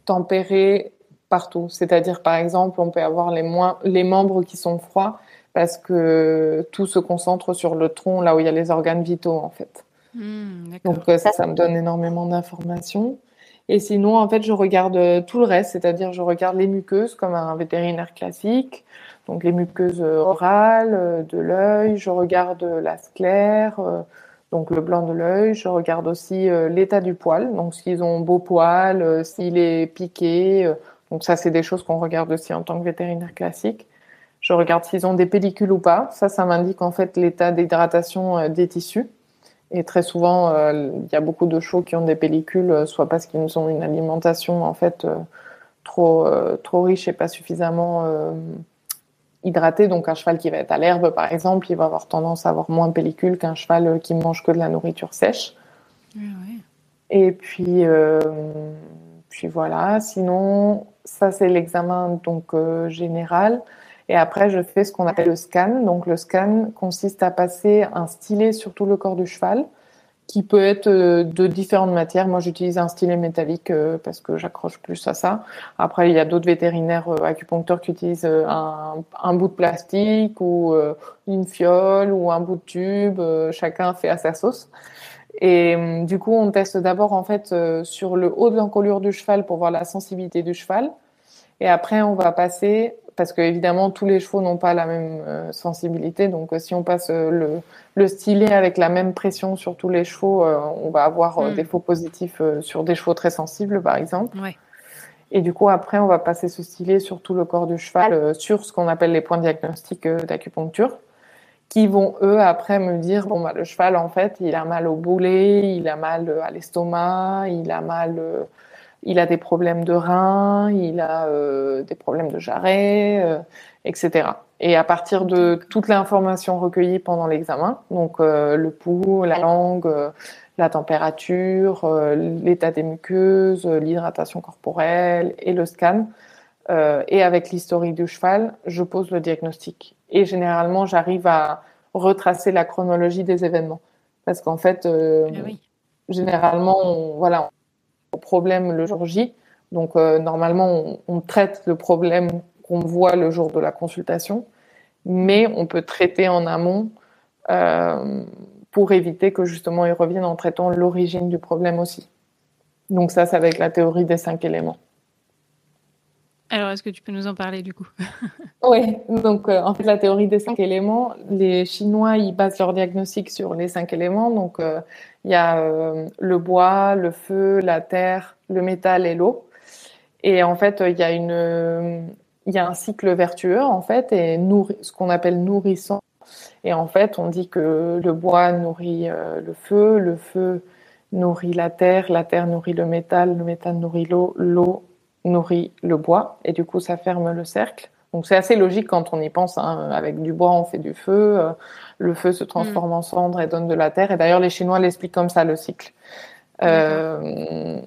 tempérée partout. C'est-à-dire par exemple, on peut avoir les, moins, les membres qui sont froids parce que tout se concentre sur le tronc, là où il y a les organes vitaux, en fait. Hmm, Donc ça, ça me donne énormément d'informations. Et sinon, en fait, je regarde euh, tout le reste, c'est-à-dire je regarde les muqueuses comme un vétérinaire classique, donc les muqueuses euh, orales, de l'œil, je regarde la sclère, donc le blanc de l'œil, je regarde aussi l'état du poil, donc s'ils ont beau poil, s'il est piqué, donc ça c'est des choses qu'on regarde aussi en tant que vétérinaire classique. Je regarde s'ils ont des pellicules ou pas. Ça, ça m'indique en fait l'état d'hydratation euh, des tissus. Et très souvent, euh, il y a beaucoup de chevaux qui ont des pellicules, euh, soit parce qu'ils ont une alimentation en fait trop trop riche et pas suffisamment hydratée. Donc un cheval qui va être à l'herbe, par exemple, il va avoir tendance à avoir moins de pellicules qu'un cheval qui mange que de la nourriture sèche. Et puis puis voilà. Sinon, ça c'est l'examen donc général. Et après, je fais ce qu'on appelle le scan. Donc, le scan consiste à passer un stylet sur tout le corps du cheval, qui peut être euh, de différentes matières. Moi, j'utilise un stylet métallique euh, parce que j'accroche plus à ça. Après, il y a d'autres vétérinaires euh, acupuncteurs qui utilisent un, un, bout de plastique ou une fiole ou un bout de tube. chacun fait à sa sauce. Et du coup, on teste d'abord en fait sur le haut de l'encolure du cheval pour voir la sensibilité du cheval. Et après, on va passer parce que évidemment tous les chevaux n'ont pas la même euh, sensibilité. Donc euh, si on passe euh, le, le, stylet avec la même pression sur tous les chevaux, on va avoir hmm. des faux positifs sur des chevaux très sensibles, par exemple. Ouais. Et du coup après on va passer ce stylet sur tout le corps du cheval, sur ce qu'on appelle les points diagnostiques d'acupuncture, qui vont eux après me dire bon bah le cheval en fait il a mal au boulet, il a mal à l'estomac, il a mal il a des problèmes de reins, il a euh, des problèmes de jarret, euh, etc. Et à partir de toute l'information recueillie pendant l'examen, donc euh, le pouls, la langue, la température, l'état des muqueuses, l'hydratation corporelle et le scan, et avec l'historique du cheval, je pose le diagnostic. Et généralement, j'arrive à retracer la chronologie des événements. Parce qu'en fait, eh généralement, on, voilà, problème le jour J. Donc, normalement, on, traite le problème qu'on voit le jour de la consultation, mais on peut traiter en amont euh, pour éviter que justement ils reviennent en traitant l'origine du problème aussi. Donc ça, c'est avec la théorie des cinq éléments. Alors, est-ce que tu peux nous en parler du coup? [LAUGHS] Oui, donc euh, en fait, la théorie des cinq éléments, les Chinois, ils basent leur diagnostic sur les cinq éléments. Donc, euh, il y a le bois, le feu, la terre, le métal et l'eau. Et en fait, il y a y a un cycle vertueux en fait et ce qu'on appelle nourrissant. Et en fait, on dit que le bois nourrit euh, le feu, le feu nourrit la terre, la terre nourrit le métal, le métal nourrit l'eau, l'eau nourrit le bois et du coup ça ferme le cercle. Donc c'est assez logique quand on y pense. Hein. Avec du bois, on fait du feu. Euh, le feu se transforme en cendre et donne de la terre. Et d'ailleurs, les Chinois l'expliquent comme ça le cycle. Euh,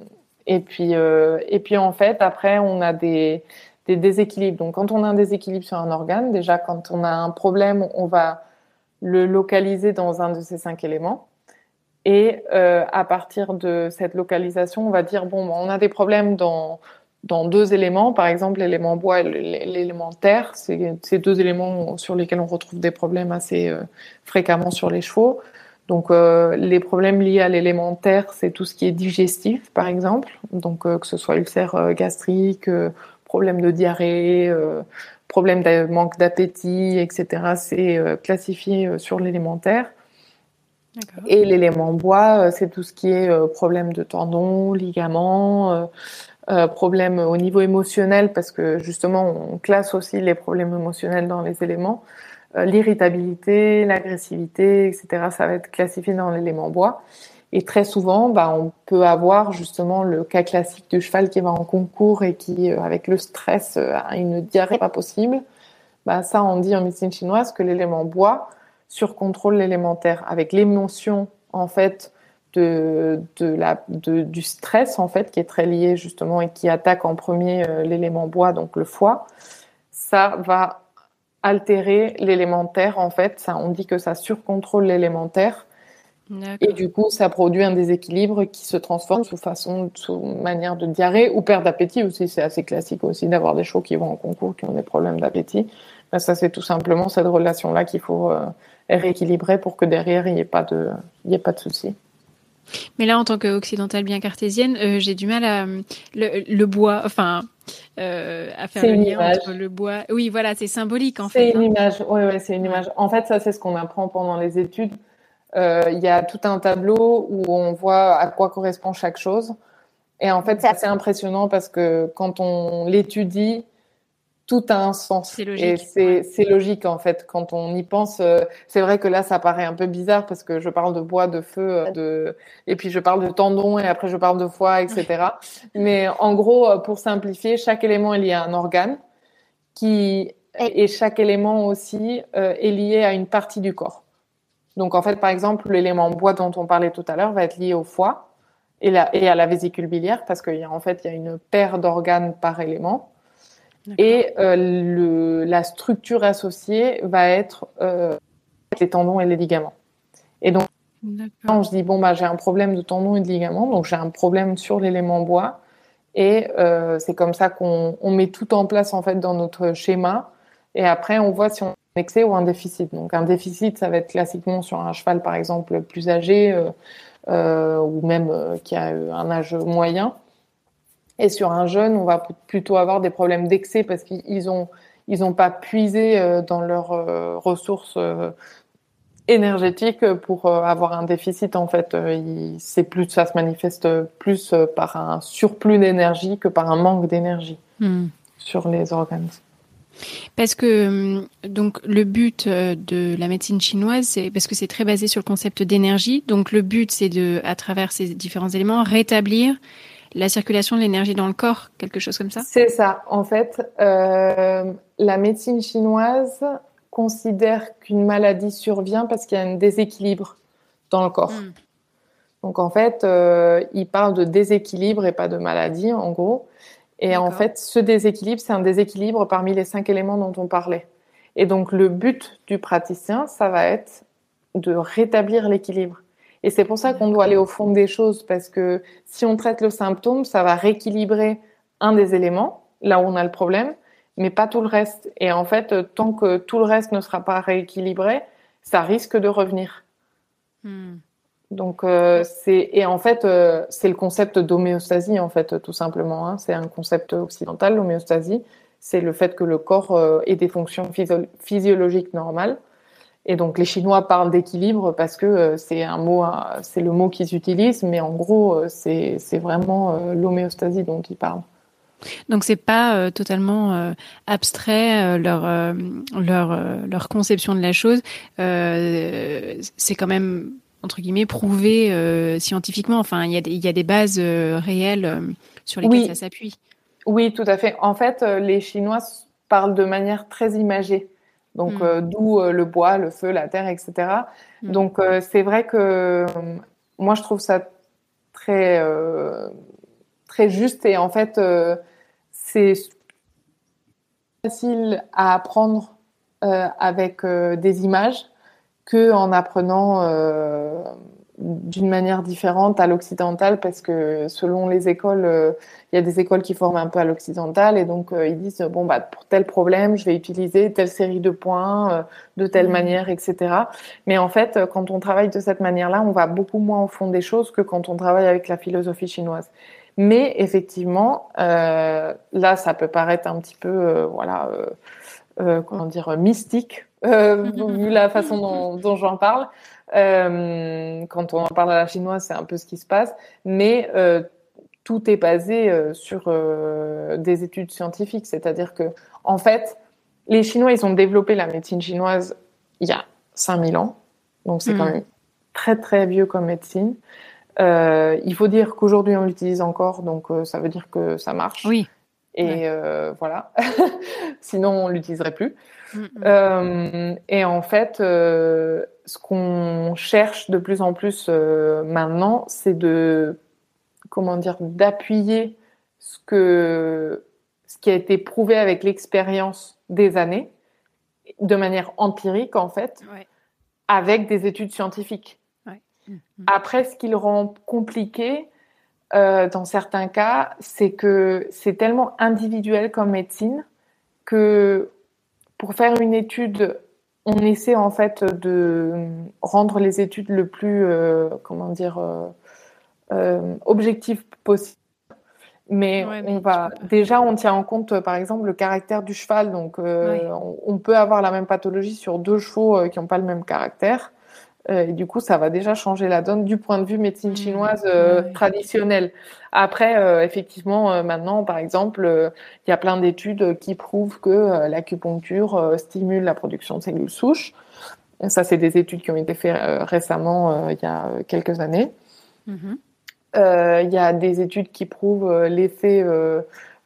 et puis, et puis en fait, après, on a des des déséquilibres. Donc, quand on a un déséquilibre sur un organe, déjà, quand on a un problème, on va le localiser dans un de ces cinq éléments. Et euh, à partir de cette localisation, on va dire bon, on a des problèmes dans dans deux éléments, par exemple l'élément bois et l'élément terre. C'est ces deux éléments sur lesquels on retrouve des problèmes assez euh, fréquemment sur les chevaux. Donc euh, les problèmes liés à l'élément terre, c'est tout ce qui est digestif, par exemple. Donc que ce soit ulcère gastrique, problème de diarrhée, euh, problème de manque d'appétit, etc. C'est euh, classifié euh, sur l'élémentaire. Et l'élément bois, c'est tout ce qui est problème de tendons, ligaments, problème au niveau émotionnel, parce que justement, on classe aussi les problèmes émotionnels dans les éléments. L'irritabilité, l'agressivité, etc., ça va être classifié dans l'élément bois. Et très souvent, bah, on peut avoir justement le cas classique du cheval qui va en concours et qui, euh, avec le stress, euh, a une diarrhée pas possible. Bah, ça, on dit en médecine chinoise que l'élément bois surcontrôle l'élémentaire. Avec l'émotion, en fait, de, de la, de, du stress, en fait, qui est très lié justement et qui attaque en premier euh, l'élément bois, donc le foie, ça va altérer l'élémentaire, en fait. Ça, on dit que ça surcontrôle l'élémentaire et du coup, ça produit un déséquilibre qui se transforme sous façon, sous manière de diarrhée ou perte d'appétit aussi. C'est assez classique aussi d'avoir des chevaux qui vont en concours, qui ont des problèmes d'appétit. Ben, ça, c'est tout simplement cette relation-là qu'il faut euh, rééquilibrer pour que derrière, il n'y ait pas de, il y ait pas de souci. Mais là, en tant qu'occidentale bien cartésienne, euh, j'ai du mal à le, bois, enfin, euh, à faire le lien entre le bois. Oui, voilà, c'est symbolique en fait. C'est une hein. image. Oui, ouais, c'est une image. En fait, ça, c'est ce qu'on apprend pendant les études. Euh, il y a tout un tableau où on voit à quoi correspond chaque chose. Et en fait, c'est assez impressionnant parce que quand on l'étudie, tout a un sens. C'est logique. Et c'est logique en fait. Quand on y pense, euh, c'est vrai que là, ça paraît un peu bizarre parce que je parle de bois, de feu, euh, de et puis je parle de tendons et après je parle de foie, etc. [LAUGHS] Mais en gros, pour simplifier, chaque élément est lié à un organe qui et chaque élément aussi est lié à une partie du corps. Donc en fait, par exemple, l'élément bois dont on parlait tout à l'heure va être lié au foie et, et à la vésicule biliaire parce qu'en fait, il y a une paire d'organes par élément. Et euh, le, la structure associée va être euh, les tendons et les ligaments. Et donc, quand je dis, bon, bah, j'ai un problème de tendons et de ligaments, donc j'ai un problème sur l'élément bois. Et euh, c'est comme ça qu'on on met tout en place en fait dans notre schéma. Et après, on voit si on excès ou un déficit. Donc un déficit, ça va être classiquement sur un cheval, par exemple, plus âgé ou même qui a un âge moyen. Et sur un jeune, on va plutôt avoir des problèmes d'excès parce qu'ils ont ils n'ont pas puisé dans leurs ressources énergétiques pour avoir un déficit. En fait, c'est plus ça se manifeste plus par un surplus d'énergie que par un manque d'énergie hmm. sur les organes. Parce que hum, donc le but euh, de la médecine chinoise, c'est parce que c'est très basé sur le concept d'énergie. Donc le but, c'est de, à travers ces différents éléments, rétablir la circulation de l'énergie dans le corps, quelque chose comme ça? C'est ça. En fait, euh, la médecine chinoise considère qu'une maladie survient parce qu'il y a un déséquilibre dans le corps. Hmm. Donc en fait, euh, il parle de déséquilibre et pas de maladie, en gros. Et en fait, ce déséquilibre, c'est un déséquilibre parmi les cinq éléments dont on parlait. Et donc, le but du praticien, ça va être de rétablir l'équilibre. Et c'est pour ça qu'on doit aller au fond des choses, parce que si on traite le symptôme, ça va rééquilibrer un des éléments, là où on a le problème, mais pas tout le reste. Et en fait, tant que tout le reste ne sera pas rééquilibré, ça risque de revenir. Hmm. Donc euh, c'est et en fait euh, c'est le concept d'homéostasie en fait tout simplement. Hein. C'est un concept occidental l'homéostasie. C'est le fait que le corps euh, ait des fonctions physiologiques normales. Et donc les Chinois parlent d'équilibre parce que c'est un mot, c'est le mot qu'ils utilisent, mais en gros c'est c'est vraiment l'homéostasie dont ils parlent. Donc c'est pas totalement abstrait leur leur leur conception de la chose. c'est quand même entre guillemets prouvé euh, scientifiquement. Enfin, il y a des, il y a des bases euh, réelles euh, sur lesquelles ça s'appuie. Oui, tout à fait. En fait, les Chinois parlent de manière très imagée. Donc, hmm. d'où le bois, le feu, la terre, etc. Hmm. Donc, c'est vrai que moi, je trouve ça très, très juste et en fait, c'est facile à apprendre avec des images que en apprenant euh, d'une manière différente à l'occidental parce que selon les écoles, euh, il y a des écoles qui forment un peu à l'occidental et donc euh, ils disent bon bah pour tel problème je vais utiliser telle série de points de telle mmh. manière etc. Mais en fait quand on travaille de cette manière-là, on va beaucoup moins au fond des choses que quand on travaille avec la philosophie chinoise. Mais effectivement, là ça peut paraître un petit peu voilà comment dire mystique euh, [LAUGHS] vu la façon dont, j'en parle. Euh, quand on en parle à la chinoise, c'est un peu ce qui se passe, mais euh, tout est basé sur des études scientifiques, c'est-à-dire que en fait, les Chinois, ils ont développé la médecine chinoise il y a 5000 ans, donc c'est quand hmm. même très très vieux comme médecine. il faut dire qu'aujourd'hui on l'utilise encore, donc ça veut dire que ça marche. Oui. Et voilà. [LAUGHS] Sinon, on l'utiliserait plus. Mm, mm. Euh, et en fait, euh, ce qu'on cherche de plus en plus euh, maintenant, c'est de comment dire d'appuyer ce que ce qui a été prouvé avec l'expérience des années, de manière empirique en fait, avec des études scientifiques. Mm, Après, ce qui le rend compliqué, dans certains cas, c'est que c'est tellement individuel comme médecine que pour faire une étude, on essaie en fait de rendre les études le plus, euh, comment dire, euh, euh, objectif possible. Mais, on va déjà, on tient en compte, par exemple, le caractère du cheval. Donc, on, peut avoir la même pathologie sur deux chevaux qui n'ont pas le même caractère. Euh, et du coup, ça va déjà changer la donne du point de vue médecine mmh. chinoise euh, traditionnelle. Après, euh, effectivement, maintenant, par exemple, il y a plein d'études qui prouvent que l'acupuncture stimule la production de cellules souches. Ça, c'est des études qui ont été faites récemment, il y a quelques années. Mmh. Il y a des études qui prouvent l'effet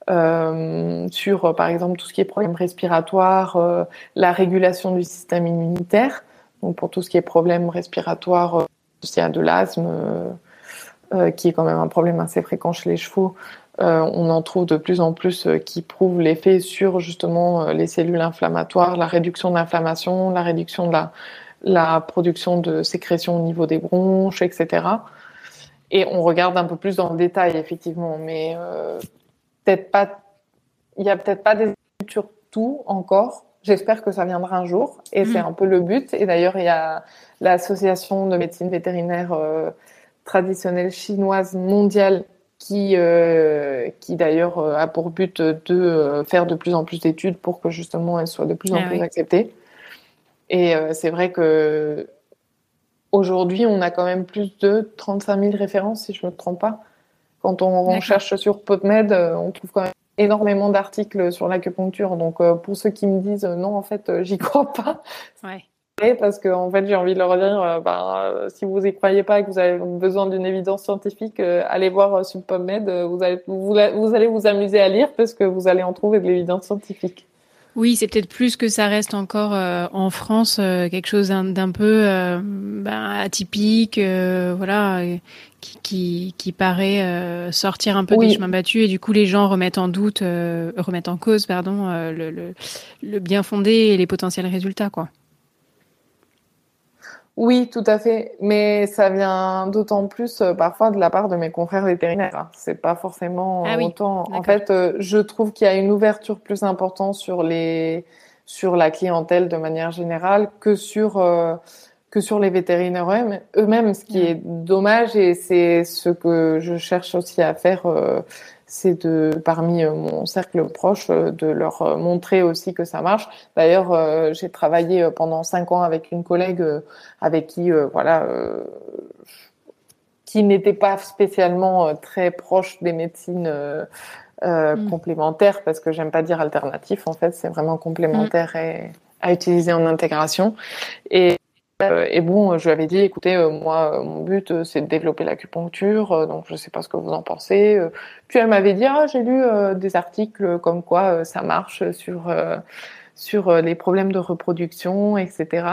sur, par exemple, tout ce qui est problème respiratoire, la régulation du système immunitaire. Donc pour tout ce qui est problème respiratoire, euh, il y a de l'asthme, euh, euh, qui est quand même un problème assez fréquent chez les chevaux. on en trouve de plus en plus qui prouvent l'effet sur justement les cellules inflammatoires, la réduction de l'inflammation, la réduction de la, la production de sécrétions au niveau des bronches, etc. Et on regarde un peu plus dans le détail, effectivement, mais peut-être pas, il y a peut-être pas des études sur tout encore, J'espère que ça viendra un jour et c'est mm. un peu le but. Et d'ailleurs, il y a l'association de médecine vétérinaire euh, traditionnelle chinoise mondiale qui, euh, qui d'ailleurs euh, a pour but de faire de plus en plus d'études pour que justement elle soit de plus en ah plus acceptée. Et c'est vrai que aujourd'hui, on a quand même plus de 35 000 références, si je ne me trompe pas. Quand on, on cherche sur PubMed, on trouve quand même énormément d'articles sur l'acupuncture. Donc, euh, pour ceux qui me disent euh, non, en fait, euh, j'y [LAUGHS] crois pas. Ouais. Parce que en fait, j'ai envie de leur dire, bah, si vous y croyez pas et que vous avez besoin d'une évidence scientifique, allez voir sur PubMed. Vous allez vous, allez vous amuser à lire parce que vous allez en trouver de l'évidence scientifique. Oui, c'est peut-être plus que ça reste encore en France quelque chose d'un peu ben, atypique, voilà, qui, qui, qui, paraît sortir un peu des chemins battus et du coup les gens remettent en doute, remettent en cause, pardon, le, le, le bien fondé et les potentiels résultats, quoi. Oui, tout à fait. Mais ça vient d'autant plus euh, parfois de la part de mes confrères vétérinaires. C'est pas forcément ah autant. En fait, euh, je trouve qu'il y a une ouverture plus importante sur les sur la clientèle de manière générale que sur euh, que sur les vétérinaires eux-mêmes, ce qui est dommage et c'est ce que je cherche aussi à faire c'est de parmi euh, mon cercle proche euh, de leur euh, montrer aussi que ça marche. D'ailleurs, j'ai travaillé pendant cinq ans avec une collègue avec qui voilà qui n'était pas spécialement très proche des médecines mm. complémentaires parce que j'aime pas dire alternatif en fait, c'est vraiment complémentaire mm. et à utiliser en intégration et euh, et bon, je lui avais dit, écoutez, euh, moi, mon but, euh, c'est de développer l'acupuncture, donc je ne sais pas ce que vous en pensez. Puis elle m'avait dit, ah, j'ai lu des articles comme quoi ça marche sur sur les problèmes de reproduction, etc.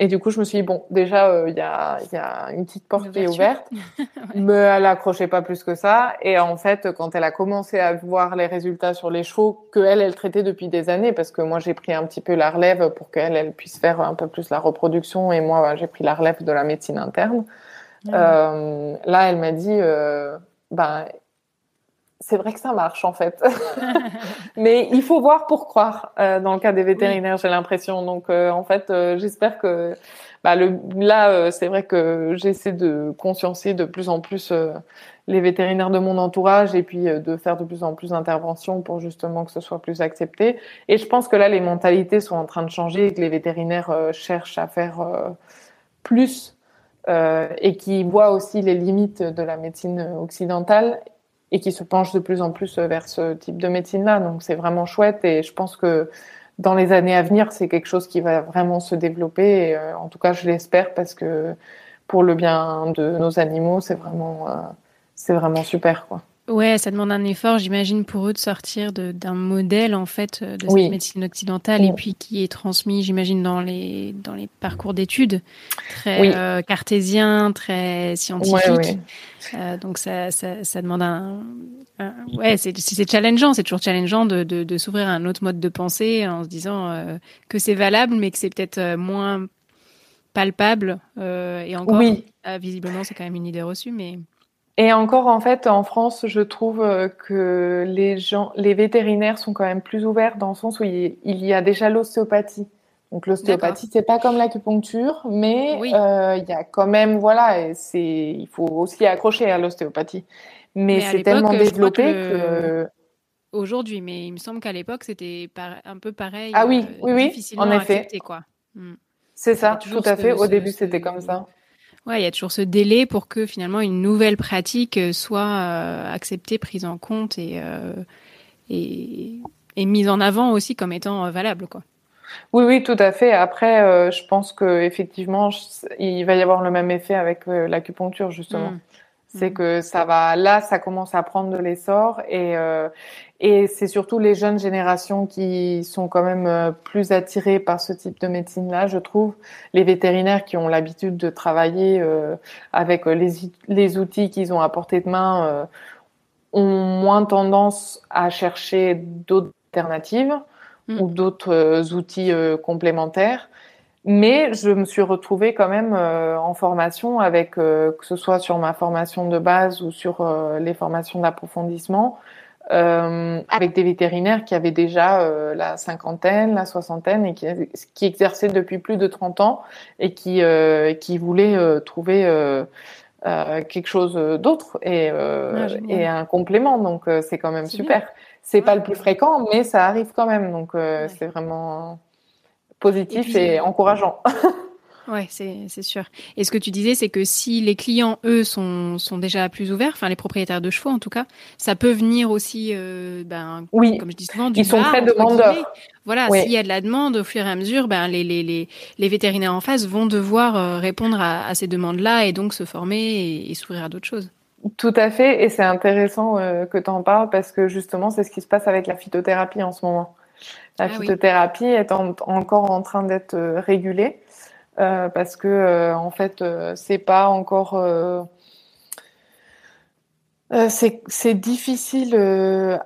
Et du coup, je me suis dit, bon, déjà, euh, il y, a, y, a, une petite porte qui est ouverte, [LAUGHS] mais elle accrochait pas plus que ça. Et en fait, quand elle a commencé à voir les résultats sur les chevaux que elle, elle traitait depuis des années, parce que moi, j'ai pris un petit peu la relève pour qu'elle, elle puisse faire un peu plus la reproduction, et moi, j'ai pris la relève de la médecine interne. Euh, là, elle m'a dit, euh, ben, c'est vrai que ça marche en fait. [LAUGHS] [LAUGHS] Mais il faut voir pour croire euh, dans le cas des vétérinaires, j'ai l'impression. Donc euh, en fait, euh, j'espère que bah, le, là, c'est vrai que j'essaie de consciencier de plus en plus les vétérinaires de mon entourage et puis de faire de plus en plus d'interventions pour justement que ce soit plus accepté. Et je pense que là, les mentalités sont en train de changer et que les vétérinaires cherchent à faire plus et qui voient aussi les limites de la médecine occidentale et qui se penche de plus en plus vers ce type de médecine-là. Donc c'est vraiment chouette et je pense que dans les années à venir, c'est quelque chose qui va vraiment se développer. Euh, en tout cas, je l'espère parce que pour le bien de nos animaux, c'est vraiment, euh, vraiment super, quoi. Ouais, ça demande un effort, j'imagine, pour eux de sortir d'un modèle en fait de cette médecine occidentale et puis qui est transmis, j'imagine, dans les dans les parcours d'études très euh, cartésien, très scientifique. Euh, donc ça, ça, ça, demande un, ouais, c'est challengeant, c'est toujours challengeant de, de, de s'ouvrir à un autre mode de pensée en se disant euh, que c'est valable, mais que c'est peut-être euh, moins palpable et encore. Oui. visiblement, c'est quand même une idée reçue, mais. Et encore, en fait, en France, je trouve euh, que les gens, les vétérinaires sont quand même plus ouverts dans le sens où il y a déjà l'ostéopathie. Donc l'ostéopathie, c'est pas comme l'acupuncture, mais euh, il y a quand même, voilà, c'est, il faut aussi accrocher à l'ostéopathie. Mais, c'est tellement développé que, aujourd'hui, mais il me semble qu'à l'époque c'était un peu pareil. Ah oui, euh, oui, oui, en effet. quoi. Hmm. C'est ça, tout à fait. Au début, c'était comme ça. Ouais, il y a toujours ce délai pour que finalement une nouvelle pratique euh, soit euh, acceptée, prise en compte et, euh, et, et, mise en avant aussi comme étant valable, quoi. Oui, oui, tout à fait. Après, je pense que effectivement, il va y avoir le même effet avec l'acupuncture justement. Mmh. C'est mmh. que ça va, là, ça commence à prendre de l'essor et et c'est surtout les jeunes générations qui sont quand même euh, plus attirées par ce type de médecine-là, je trouve. Les vétérinaires qui ont l'habitude de travailler euh, avec euh, les, les outils qu'ils ont à portée de main ont moins tendance à chercher d'autres alternatives mm. ou d'autres outils complémentaires. Mais je me suis retrouvée quand même en formation avec, que ce soit sur ma formation de base ou sur les formations d'approfondissement, euh, avec des vétérinaires qui avaient déjà euh, la cinquantaine, la soixantaine et qui, qui exerçaient depuis plus de 30 ans et qui, euh, qui voulaient euh, trouver euh, quelque chose d'autre et, et un complément. Donc c'est quand même super. C'est pas le plus fréquent, mais ça arrive quand même. Donc c'est vraiment positif et encourageant. [LAUGHS] Ouais, c'est sûr. Et ce que tu disais, c'est que si les clients, eux, sont, sont déjà plus ouverts, enfin les propriétaires de chevaux en tout cas, ça peut venir aussi, euh, ben, oui. comme je dis souvent, du Ils sont très demandeurs. Voilà, s'il y a de la demande au fur et à mesure, ben, les, les, les, les vétérinaires en face vont devoir euh, répondre à, à, ces demandes-là et donc se former et, et s'ouvrir à d'autres choses. Tout à fait, et c'est intéressant euh, que tu en parles parce que justement, c'est ce qui se passe avec la phytothérapie en ce moment. La ah phytothérapie est encore en train d'être régulée parce que en fait c'est pas encore c'est difficile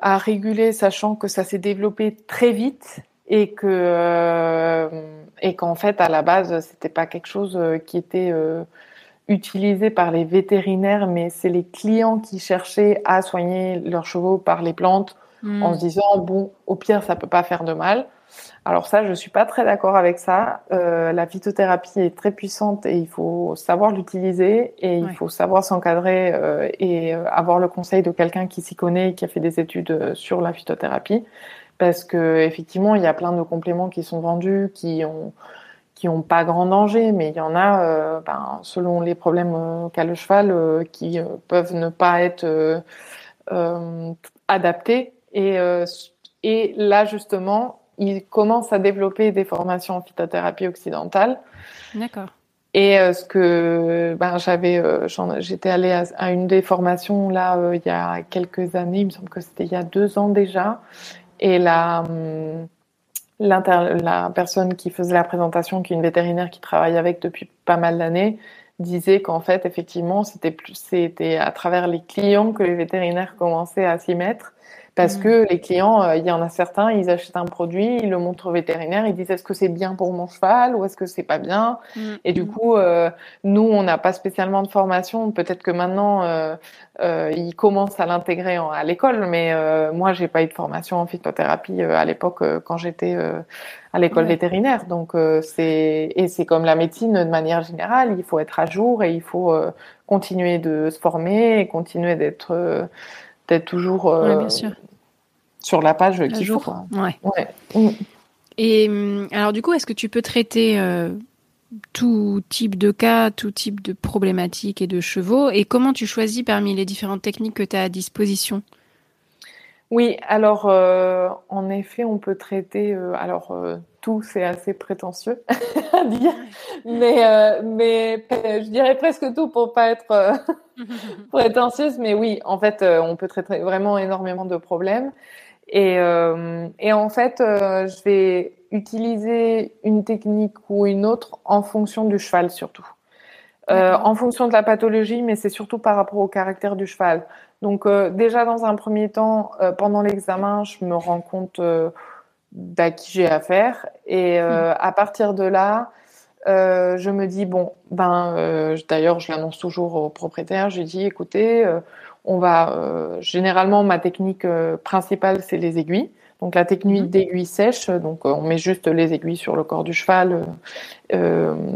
à réguler sachant que ça s'est développé très vite et que et qu'en fait à la base c'était pas quelque chose qui était utilisé par les vétérinaires, mais c'est les clients qui cherchaient à soigner leurs chevaux par les plantes en hmm. se disant bon, au pire, ça peut pas faire de mal. Alors ça, je suis pas très d'accord avec ça. Euh, la phytothérapie est très puissante et il faut savoir l'utiliser et il faut savoir s'encadrer euh, et euh, avoir le conseil de quelqu'un qui s'y connaît et qui a fait des études sur la phytothérapie, parce que effectivement, il y a plein de compléments qui sont vendus, qui ont qui n'ont pas grand danger, mais il y en a, euh, ben, selon les problèmes euh, qu'a le cheval, euh, qui peuvent ne pas être adaptés. Et, et là, justement, il commence à développer des formations en phytothérapie occidentale. D'accord. Et ce que ben, j'avais, j'étais allée à, une des formations là il y a quelques années, il me semble que c'était il y a deux ans déjà. Et là, hum, la personne qui faisait la présentation, qui est une vétérinaire qui travaille avec depuis pas mal d'années, disait qu'en fait, effectivement, c'était plus, c'était à travers les clients que les vétérinaires commençaient à s'y mettre parce mm. que les clients, euh, il y en a certains, ils achètent un produit, ils le montrent au vétérinaire, ils disent est-ce que c'est bien pour mon cheval ou est-ce que c'est pas bien? Mm. Et du mm. coup, euh, nous, on n'a pas spécialement de formation. Peut-être que maintenant, euh, euh ils commencent à l'intégrer à l'école, mais moi, j'ai pas eu de formation en phytothérapie à l'époque quand j'étais à l'école vétérinaire. Donc, c'est et c'est comme la médecine de manière générale, il faut être à jour et il faut continuer de se former et continuer d'être d'être toujours euh, sur la page qui. Ouais. Mm. Et mm, alors du coup, est-ce que tu peux traiter euh, tout type de cas, tout type de problématiques et de chevaux? Et comment tu choisis parmi les différentes techniques que tu as à disposition? Oui, alors euh, en effet, on peut traiter. alors tout, c'est assez prétentieux [LAUGHS] à dire, mais mais je dirais presque tout pour pas être [LAUGHS] prétentieuse, mais oui, en fait, euh, on peut traiter vraiment énormément de problèmes. Et, euh, et en fait, euh, je vais utiliser une technique ou une autre en fonction du cheval surtout. en fonction de la pathologie, mais c'est surtout par rapport au caractère du cheval. Donc déjà dans un premier temps, pendant l'examen, je me rends compte d'à qui j'ai affaire. Et hmm. à partir de là, euh, je me dis bon, ben, euh, d'ailleurs, je l'annonce toujours au propriétaire. Je dis, écoutez, euh, on va. généralement, ma technique principale, c'est les aiguilles. Donc la technique mhm. d'aiguille sèche. Donc on met juste les aiguilles sur le corps du cheval,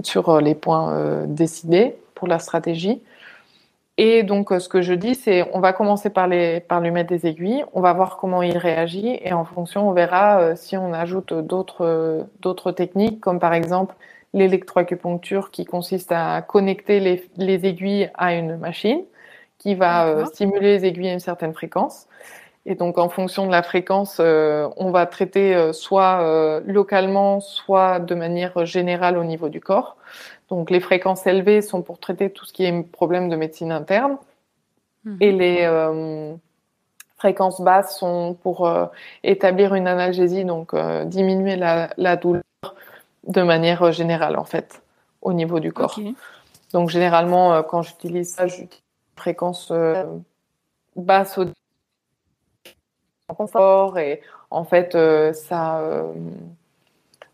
sur les points décidés pour la stratégie. Et donc, ce que je dis, c'est on va commencer par, les, par lui mettre des aiguilles, on va voir comment il réagit, et en fonction, on verra si on ajoute d'autres d'autres techniques, comme par exemple l'électroacupuncture qui consiste à connecter les, aiguilles à une machine qui va euh, stimuler les aiguilles à une certaine fréquence. Et donc, en fonction de la fréquence, euh, on va traiter euh, soit localement, soit de manière générale au niveau du corps. Donc, les fréquences élevées sont pour traiter tout ce qui est problème de médecine interne. Mhm. Et les fréquences basses sont pour établir une analgésie, donc diminuer la, la douleur de manière euh, générale en fait au niveau du corps. Donc généralement euh, quand j'utilise ça, j'utilise une fréquence euh, basse au confort et en fait ça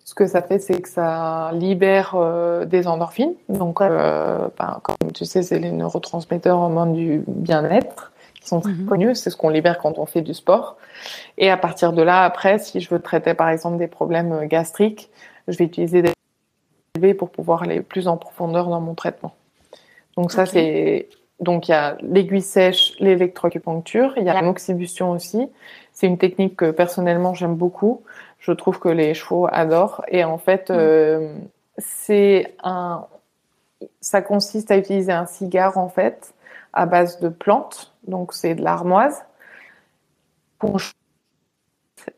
ce que ça fait c'est que ça libère des endorphines. Donc ben, comme tu sais c'est les neurotransmetteurs hormones du bien-être qui sont très mhm. connus, c'est ce qu'on libère quand on fait du sport. Et à partir de là après si je veux traiter par exemple des problèmes gastriques je vais utiliser des élevés pour pouvoir aller plus en profondeur dans mon traitement. Donc ça, c'est donc il y a l'aiguille sèche, l'électroacupuncture, il y a la moxibustion aussi. C'est une technique que personnellement j'aime beaucoup. Je trouve que les chevaux adorent et en fait euh, c'est un ça consiste à utiliser un cigare en fait à base de plantes, donc c'est de l'armoise.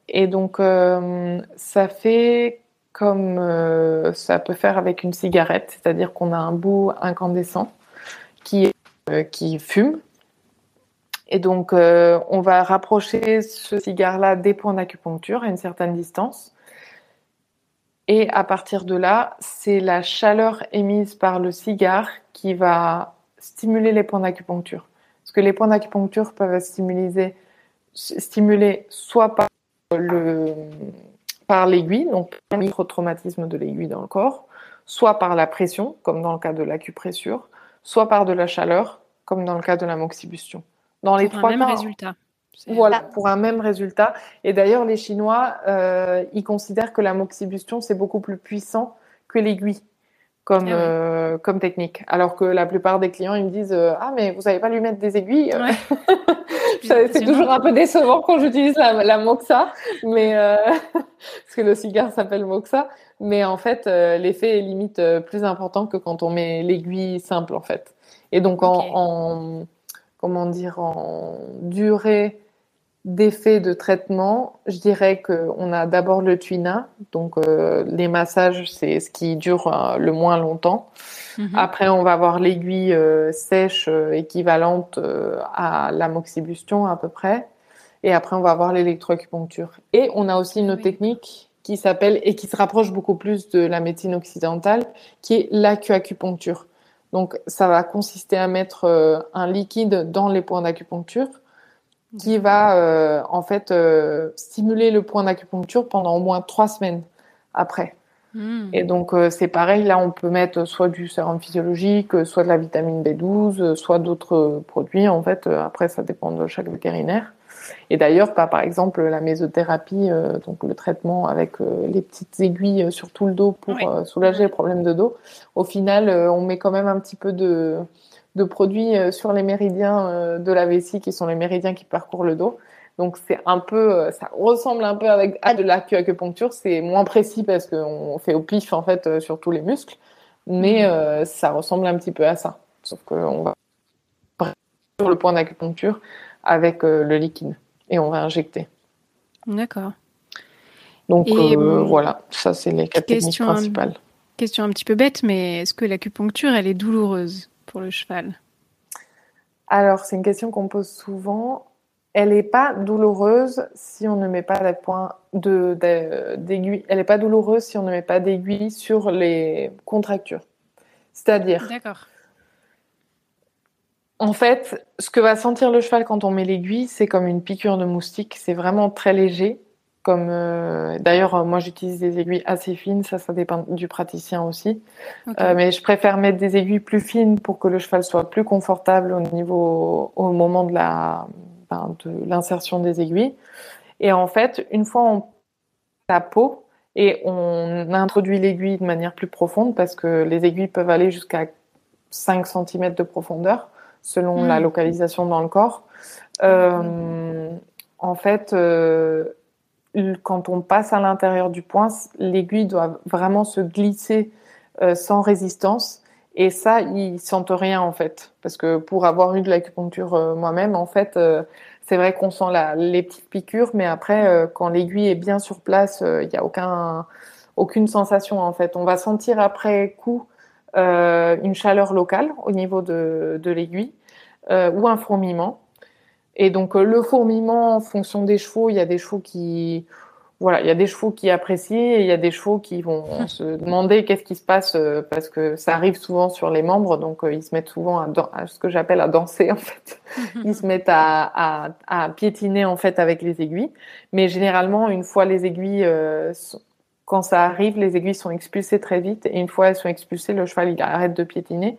Et donc euh, ça fait comme euh, ça peut faire avec une cigarette, c'est-à-dire qu'on a un bout incandescent qui, euh, qui fume. Et donc, euh, on va rapprocher ce cigare-là des points d'acupuncture à une certaine distance. Et à partir de là, c'est la chaleur émise par le cigare qui va stimuler les points d'acupuncture. Parce que les points d'acupuncture peuvent être stimulés, soit par le par l'aiguille, donc le microtraumatisme de l'aiguille dans le corps, soit par la pression, comme dans le cas de l'acupressure, soit par de la chaleur, comme dans le cas de la moxibustion. Dans les pour trois un même résultat. Voilà, pour un même résultat. Et d'ailleurs, les Chinois, euh, ils considèrent que la moxibustion, c'est beaucoup plus puissant que l'aiguille comme, ah euh, comme technique. Alors que la plupart des clients, ils me disent euh, Ah, mais vous savez pas lui mettre des aiguilles [LAUGHS] C'est toujours un peu décevant quand j'utilise la, la, moxa, mais [LAUGHS] parce que le cigare s'appelle moxa. Mais en fait, l'effet est limite plus important que quand on met l'aiguille simple, en fait. Et donc, en comment dire, en durée d'effet de traitement, je dirais qu'on a d'abord le tuina, donc euh, les massages, c'est ce qui dure euh, le moins longtemps. Mhm. Après, on va avoir l'aiguille euh, sèche équivalente à l'amoxibustion à peu près. Et après, on va avoir l'électroacupuncture. Et on a aussi une technique qui s'appelle et qui se rapproche beaucoup plus de la médecine occidentale, qui est l'acuacupuncture. Donc, ça va consister à mettre euh, un liquide dans les points d'acupuncture qui va euh, en fait euh, stimuler le point d'acupuncture pendant au moins trois semaines après. Hmm. Et donc c'est pareil, là on peut mettre soit du sérum physiologique, soit de la vitamine B12, soit d'autres produits. En fait, après ça dépend de chaque vétérinaire. Et d'ailleurs, par exemple, la mésothérapie, euh, donc le traitement avec euh, les petites aiguilles sur tout le dos pour euh, soulager les problèmes de dos, au final, on met quand même un petit peu de, de produits sur les méridiens de la vessie, qui sont les méridiens qui parcourent le dos. Donc c'est un peu, ça ressemble un peu avec à de l'acupuncture. C'est moins précis parce qu'on fait au pif en fait sur tous les muscles, mais mhm. ça ressemble un petit peu à ça. Sauf qu'on va sur le point d'acupuncture avec le liquide et on va injecter. D'accord. Donc euh, voilà, ça c'est les quatre techniques principales. question un petit peu bête, mais est-ce que l'acupuncture, elle est douloureuse pour le cheval? Alors c'est une question qu'on pose souvent. Elle n'est pas douloureuse si on ne met pas d'aiguille. Elle n'est pas douloureuse si on ne met pas d'aiguille sur les contractures. C'est-à-dire. En fait, ce que va sentir le cheval quand on met l'aiguille, c'est comme une piqûre de moustique. C'est vraiment très léger. Comme euh, d'ailleurs, moi j'utilise des aiguilles assez fines. Ça, ça dépend du praticien aussi. Euh, mais je préfère mettre des aiguilles plus fines pour que le cheval soit plus confortable au niveau, au moment de la, ben, de l'insertion des aiguilles. Et en fait, une fois on la peau et on introduit l'aiguille de manière plus profonde parce que les aiguilles peuvent aller jusqu'à 5 cm de profondeur selon la hmm. localisation dans le corps. Euh, en fait, euh, quand on passe à l'intérieur du point, l'aiguille doit vraiment se glisser euh, sans résistance. Et ça, ils sentent rien en fait, parce que pour avoir eu de l'acupuncture moi-même, en fait, c'est vrai qu'on sent la, les petites piqûres, mais après, quand l'aiguille est bien sur place, il n'y a aucun, aucune sensation en fait. On va sentir après coup une chaleur locale au niveau de, de l'aiguille euh, ou un fourmillement. Et donc euh, le fourmillement, en fonction des chevaux, il y a des chevaux qui voilà, il y a des chevaux qui apprécient et il y a des chevaux qui vont [LAUGHS] se demander qu'est-ce qui se passe parce que ça arrive souvent sur les membres, donc ils se mettent souvent à, à ce que j'appelle à danser en fait. [LAUGHS] Ils se mettent à, à, à, piétiner en fait avec les aiguilles, mais généralement une fois les aiguilles quand ça arrive, les aiguilles sont expulsées très vite et une fois elles sont expulsées, le cheval il arrête de piétiner.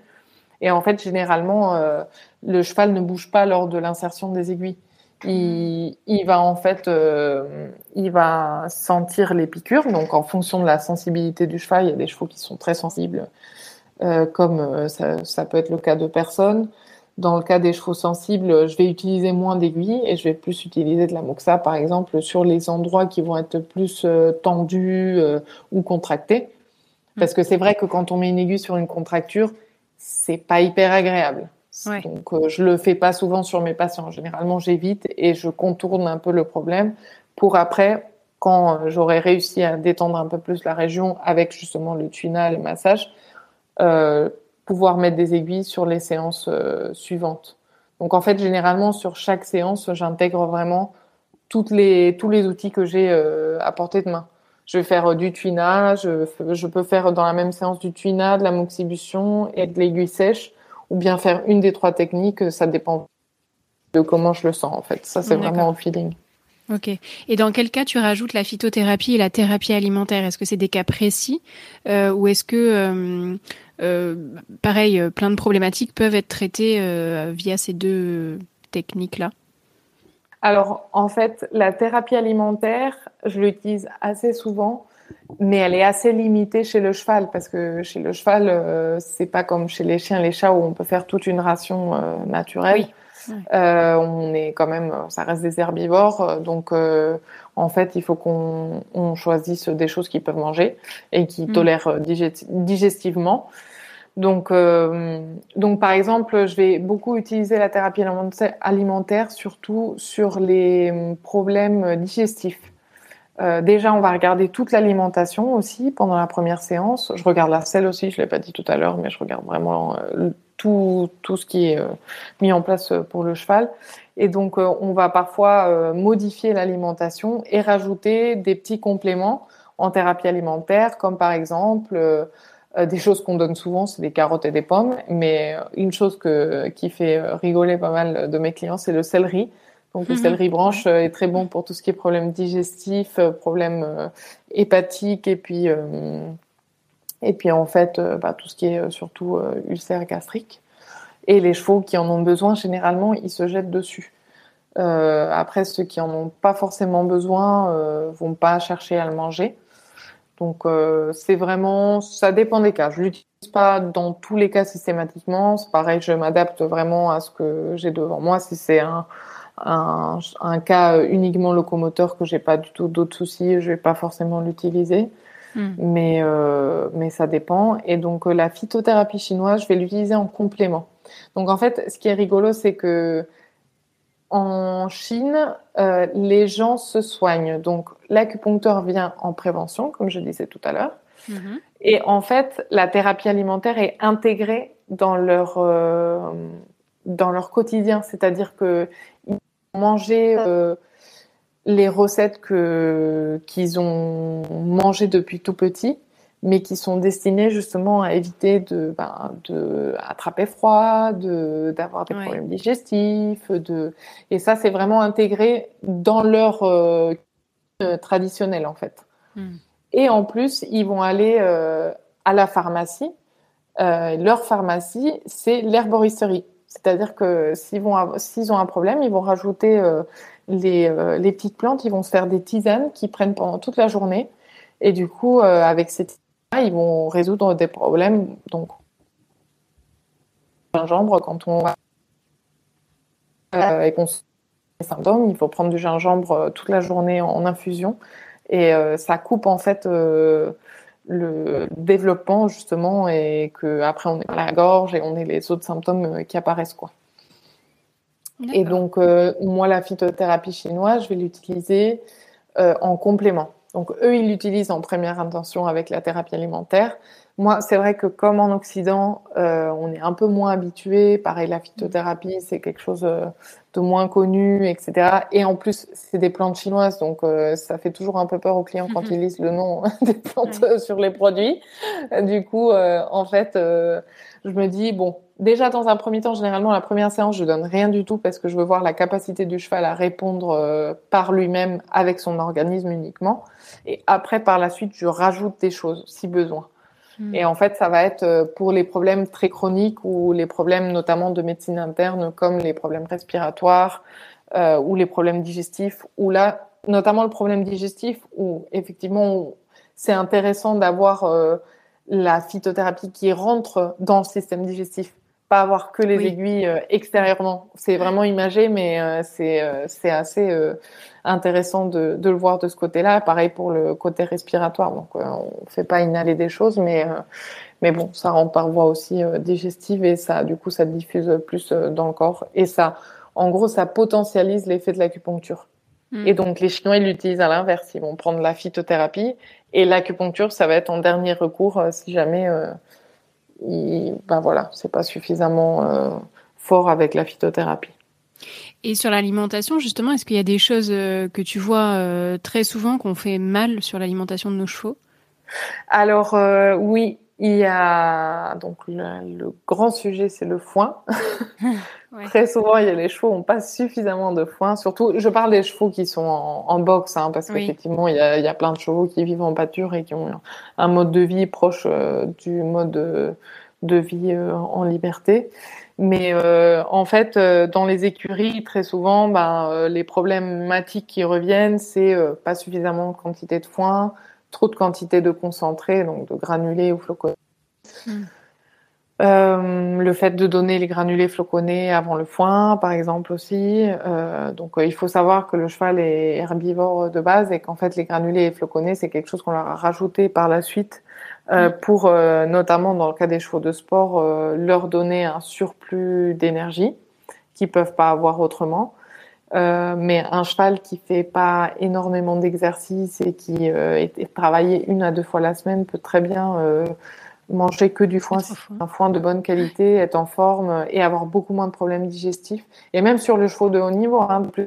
Et en fait, généralement, euh, le cheval ne bouge pas lors de l'insertion des aiguilles. Il, va en fait, euh, il va sentir les piqûres. Donc, en fonction de la sensibilité du cheval, il y a des chevaux qui sont très sensibles, euh, comme ça, ça, peut être le cas de personnes. Dans le cas des chevaux sensibles, je vais utiliser moins d'aiguilles et je vais plus utiliser de la moxa, par exemple, sur les endroits qui vont être plus euh, tendus euh, ou contractés. Parce que c'est vrai que quand on met une aiguille sur une contracture, c'est pas hyper agréable. Donc, euh, je le fais pas souvent sur mes patients. Généralement, j'évite et je contourne un peu le problème pour après, quand j'aurai réussi à détendre un peu plus la région avec justement le tuina, le massage, euh, pouvoir mettre des aiguilles sur les séances euh, suivantes. Donc en fait, généralement sur chaque séance, j'intègre vraiment toutes les tous les outils que j'ai à portée de main. Je vais faire du tuinage, je, je, peux faire dans la même séance du tuina, de la moxibution et de l'aiguille sèche, ou bien faire une des trois techniques. Ça dépend de comment je le sens en fait. Ça c'est vraiment au feeling. Ok. Et dans quel cas tu rajoutes la phytothérapie et la thérapie alimentaire? Est-ce que c'est des cas précis euh, ou est-ce que, euh, euh, pareil, plein de problématiques peuvent être traitées via ces deux techniques-là? Alors, en fait, la thérapie alimentaire, je l'utilise assez souvent, mais elle est assez limitée chez le cheval parce que chez le cheval, c'est pas comme chez les chiens, les chats où on peut faire toute une ration naturelle. Oui. Euh, on est quand même, ça reste des herbivores, euh, donc euh, en fait, il faut qu'on on choisisse des choses qu'ils peuvent manger et qui mm. tolèrent digestivement. Donc, donc par exemple, je vais beaucoup utiliser la thérapie alimentaire, surtout sur les problèmes digestifs. Euh, déjà, on va regarder toute l'alimentation aussi pendant la première séance. Je regarde la selle aussi, je l'ai pas dit tout à l'heure, mais je regarde vraiment tout, tout ce qui est euh, mis en place euh, pour le cheval. Et donc, euh, on va parfois modifier l'alimentation et rajouter des petits compléments en thérapie alimentaire, comme par exemple des choses qu'on donne souvent, c'est des carottes et des pommes. Mais une chose que, qui fait rigoler pas mal de mes clients, c'est le céleri. Donc le mhm. céleri branche est très bon pour tout ce qui est problème digestif, problème hépatique et puis et puis en fait, euh, bah, tout ce qui est euh, surtout euh, ulcère gastrique. Et les chevaux qui en ont besoin, généralement, ils se jettent dessus. après, ceux qui en ont pas forcément besoin euh, vont pas chercher à le manger. Donc c'est vraiment, ça dépend des cas. Je l'utilise pas dans tous les cas systématiquement. C'est pareil, je m'adapte vraiment à ce que j'ai devant moi. Si c'est un, un, un, cas uniquement locomoteur que j'ai pas du tout d'autres soucis, je vais pas forcément l'utiliser. Hmm. Mais, euh, mais ça dépend. Et donc, euh, la phytothérapie chinoise, je vais l'utiliser en complément. Donc, en fait, ce qui est rigolo, c'est que en Chine, euh, les gens se soignent. Donc, l'acupuncteur vient en prévention, comme je disais tout à l'heure. Mhm. Et en fait, la thérapie alimentaire est intégrée dans leur, euh, dans leur quotidien. C'est-à-dire que manger euh, les recettes que qu'ils ont mangées depuis tout petit, mais qui sont destinées justement à éviter de, ben, de attraper froid, de d'avoir des problèmes digestifs, de et ça c'est vraiment intégré dans leur euh, traditionnel en fait. Hmm. Et en plus, ils vont aller euh, à la pharmacie. Euh, leur pharmacie, c'est l'herboristerie. C'est-à-dire que s'ils vont s'ils ont un problème, ils vont rajouter les, euh, les, petites plantes, ils vont se faire des tisanes qui prennent pendant toute la journée. Et du coup, euh, avec ces tisanes, ils vont résoudre des problèmes. Donc, gingembre, quand on va avec des symptômes, il faut prendre du gingembre toute la journée en, infusion. Et ça coupe en fait le développement justement et que après on est à la gorge et on est les autres symptômes qui apparaissent quoi. Et donc euh, moi la phytothérapie chinoise, je vais l'utiliser euh, en complément. Donc eux ils l'utilisent en première intention avec la thérapie alimentaire. Moi, c'est vrai que comme en Occident, euh, on est un peu moins habitué. Pareil, la phytothérapie, c'est quelque chose euh, de moins connu, etc. Et en plus, c'est des plantes chinoises, donc euh, ça fait toujours un peu peur aux clients quand ils lisent le nom des plantes sur les produits. Du coup, en fait, je me dis bon, déjà dans un premier temps, généralement la première séance, je donne rien du tout parce que je veux voir la capacité du cheval à répondre par lui-même avec son organisme uniquement. Et après, par la suite, je rajoute des choses si besoin. Et en fait, ça va être euh, pour les problèmes très chroniques ou les problèmes notamment de médecine interne comme les problèmes respiratoires euh, ou les problèmes digestifs, ou là, notamment le problème digestif où effectivement c'est intéressant d'avoir euh, la phytothérapie qui rentre dans le système digestif pas avoir que les aiguilles euh, extérieurement. C'est vraiment imagé, mais euh, c'est euh, c'est assez intéressant de, de le voir de ce côté-là. Pareil pour le côté respiratoire. Donc on fait pas inhaler des choses, mais mais bon, ça rentre par voie aussi digestive et ça du coup ça diffuse plus dans le corps et ça en gros ça potentialise l'effet de l'acupuncture. Hmm. Et donc les Chinois ils l'utilisent à l'inverse, ils vont prendre la phytothérapie et l'acupuncture ça va être en dernier recours si jamais ben voilà, c'est pas suffisamment euh, fort avec la phytothérapie. Et sur l'alimentation, justement, est-ce qu'il y a des choses que tu vois très souvent qu'on fait mal sur l'alimentation de nos chevaux? Alors oui, il y a donc le, grand sujet, c'est le foin. [LAUGHS] Très souvent, il y a les chevaux n'ont pas suffisamment de foin. Surtout, je parle des chevaux qui sont en, boxe, hein, parce qu'effectivement, il, y a, plein de chevaux qui vivent en pâture et qui ont un mode de vie proche euh, du mode de, vie euh, en liberté. Mais euh, en fait, dans les écuries, très souvent, ben, les problématiques qui reviennent, c'est pas suffisamment de quantité de foin, trop de quantité de concentré, donc de granulés ou floconnés. Hmm. Euh, le fait de donner les granulés floconnés avant le foin, par exemple aussi. Euh, donc, euh, il faut savoir que le cheval est herbivore de base et qu'en fait, les granulés floconnés, c'est quelque chose qu'on leur a rajouté par la suite hmm. pour, notamment dans le cas des chevaux de sport, leur donner un surplus d'énergie qu'ils peuvent pas avoir autrement. Euh, mais un cheval qui fait pas énormément d'exercice et qui euh, est, travaillé une à deux fois la semaine peut très bien euh, manger que du foin, un foin de bonne qualité, être en forme et avoir beaucoup moins de problèmes digestifs. Et même sur le chevaux de haut niveau, hein, plus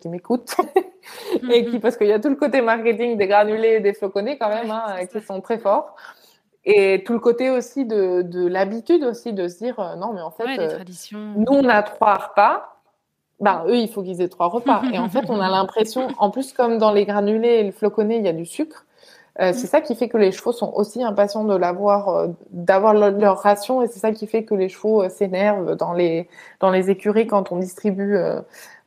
qui m'écoutent [LAUGHS] et qui parce qu'il y a tout le côté marketing des granulés et des floconnés quand même hein, qui sont très forts. Et tout le côté aussi de, de l'habitude aussi de se dire non mais en fait nous on a trois repas bah, eux, il faut qu'ils aient trois repas. Et en fait, on a l'impression, en plus, comme dans les granulés et le floconné, il y a du sucre. Euh, c'est ça qui fait que les chevaux sont aussi impatients de l'avoir, euh, d'avoir leur, ration, et c'est ça qui fait que les chevaux euh, s'énervent dans les dans les écuries quand on distribue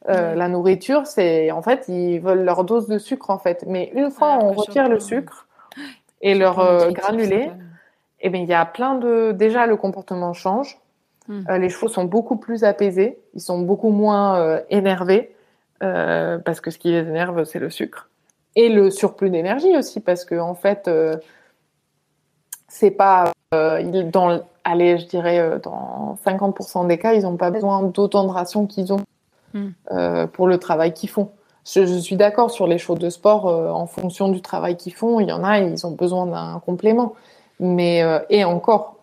la nourriture. C'est en fait ils veulent leur dose de sucre en fait. Mais une fois on retire le sucre et leur granulé, et eh ben il y a plein de déjà le comportement change. Euh, les chevaux sont beaucoup plus apaisés, ils sont beaucoup moins euh, énervés, euh, parce que ce qui les énerve, c'est le sucre. Et le surplus d'énergie aussi, parce que en fait, c'est pas. dans, allez, je dirais, dans 50% des cas, ils n'ont pas besoin d'autant de rations qu'ils ont hmm. pour le travail qu'ils font. Je, je suis d'accord sur les chevaux de sport, en fonction du travail qu'ils font, il y en a, ils ont besoin d'un complément. Mais, et encore,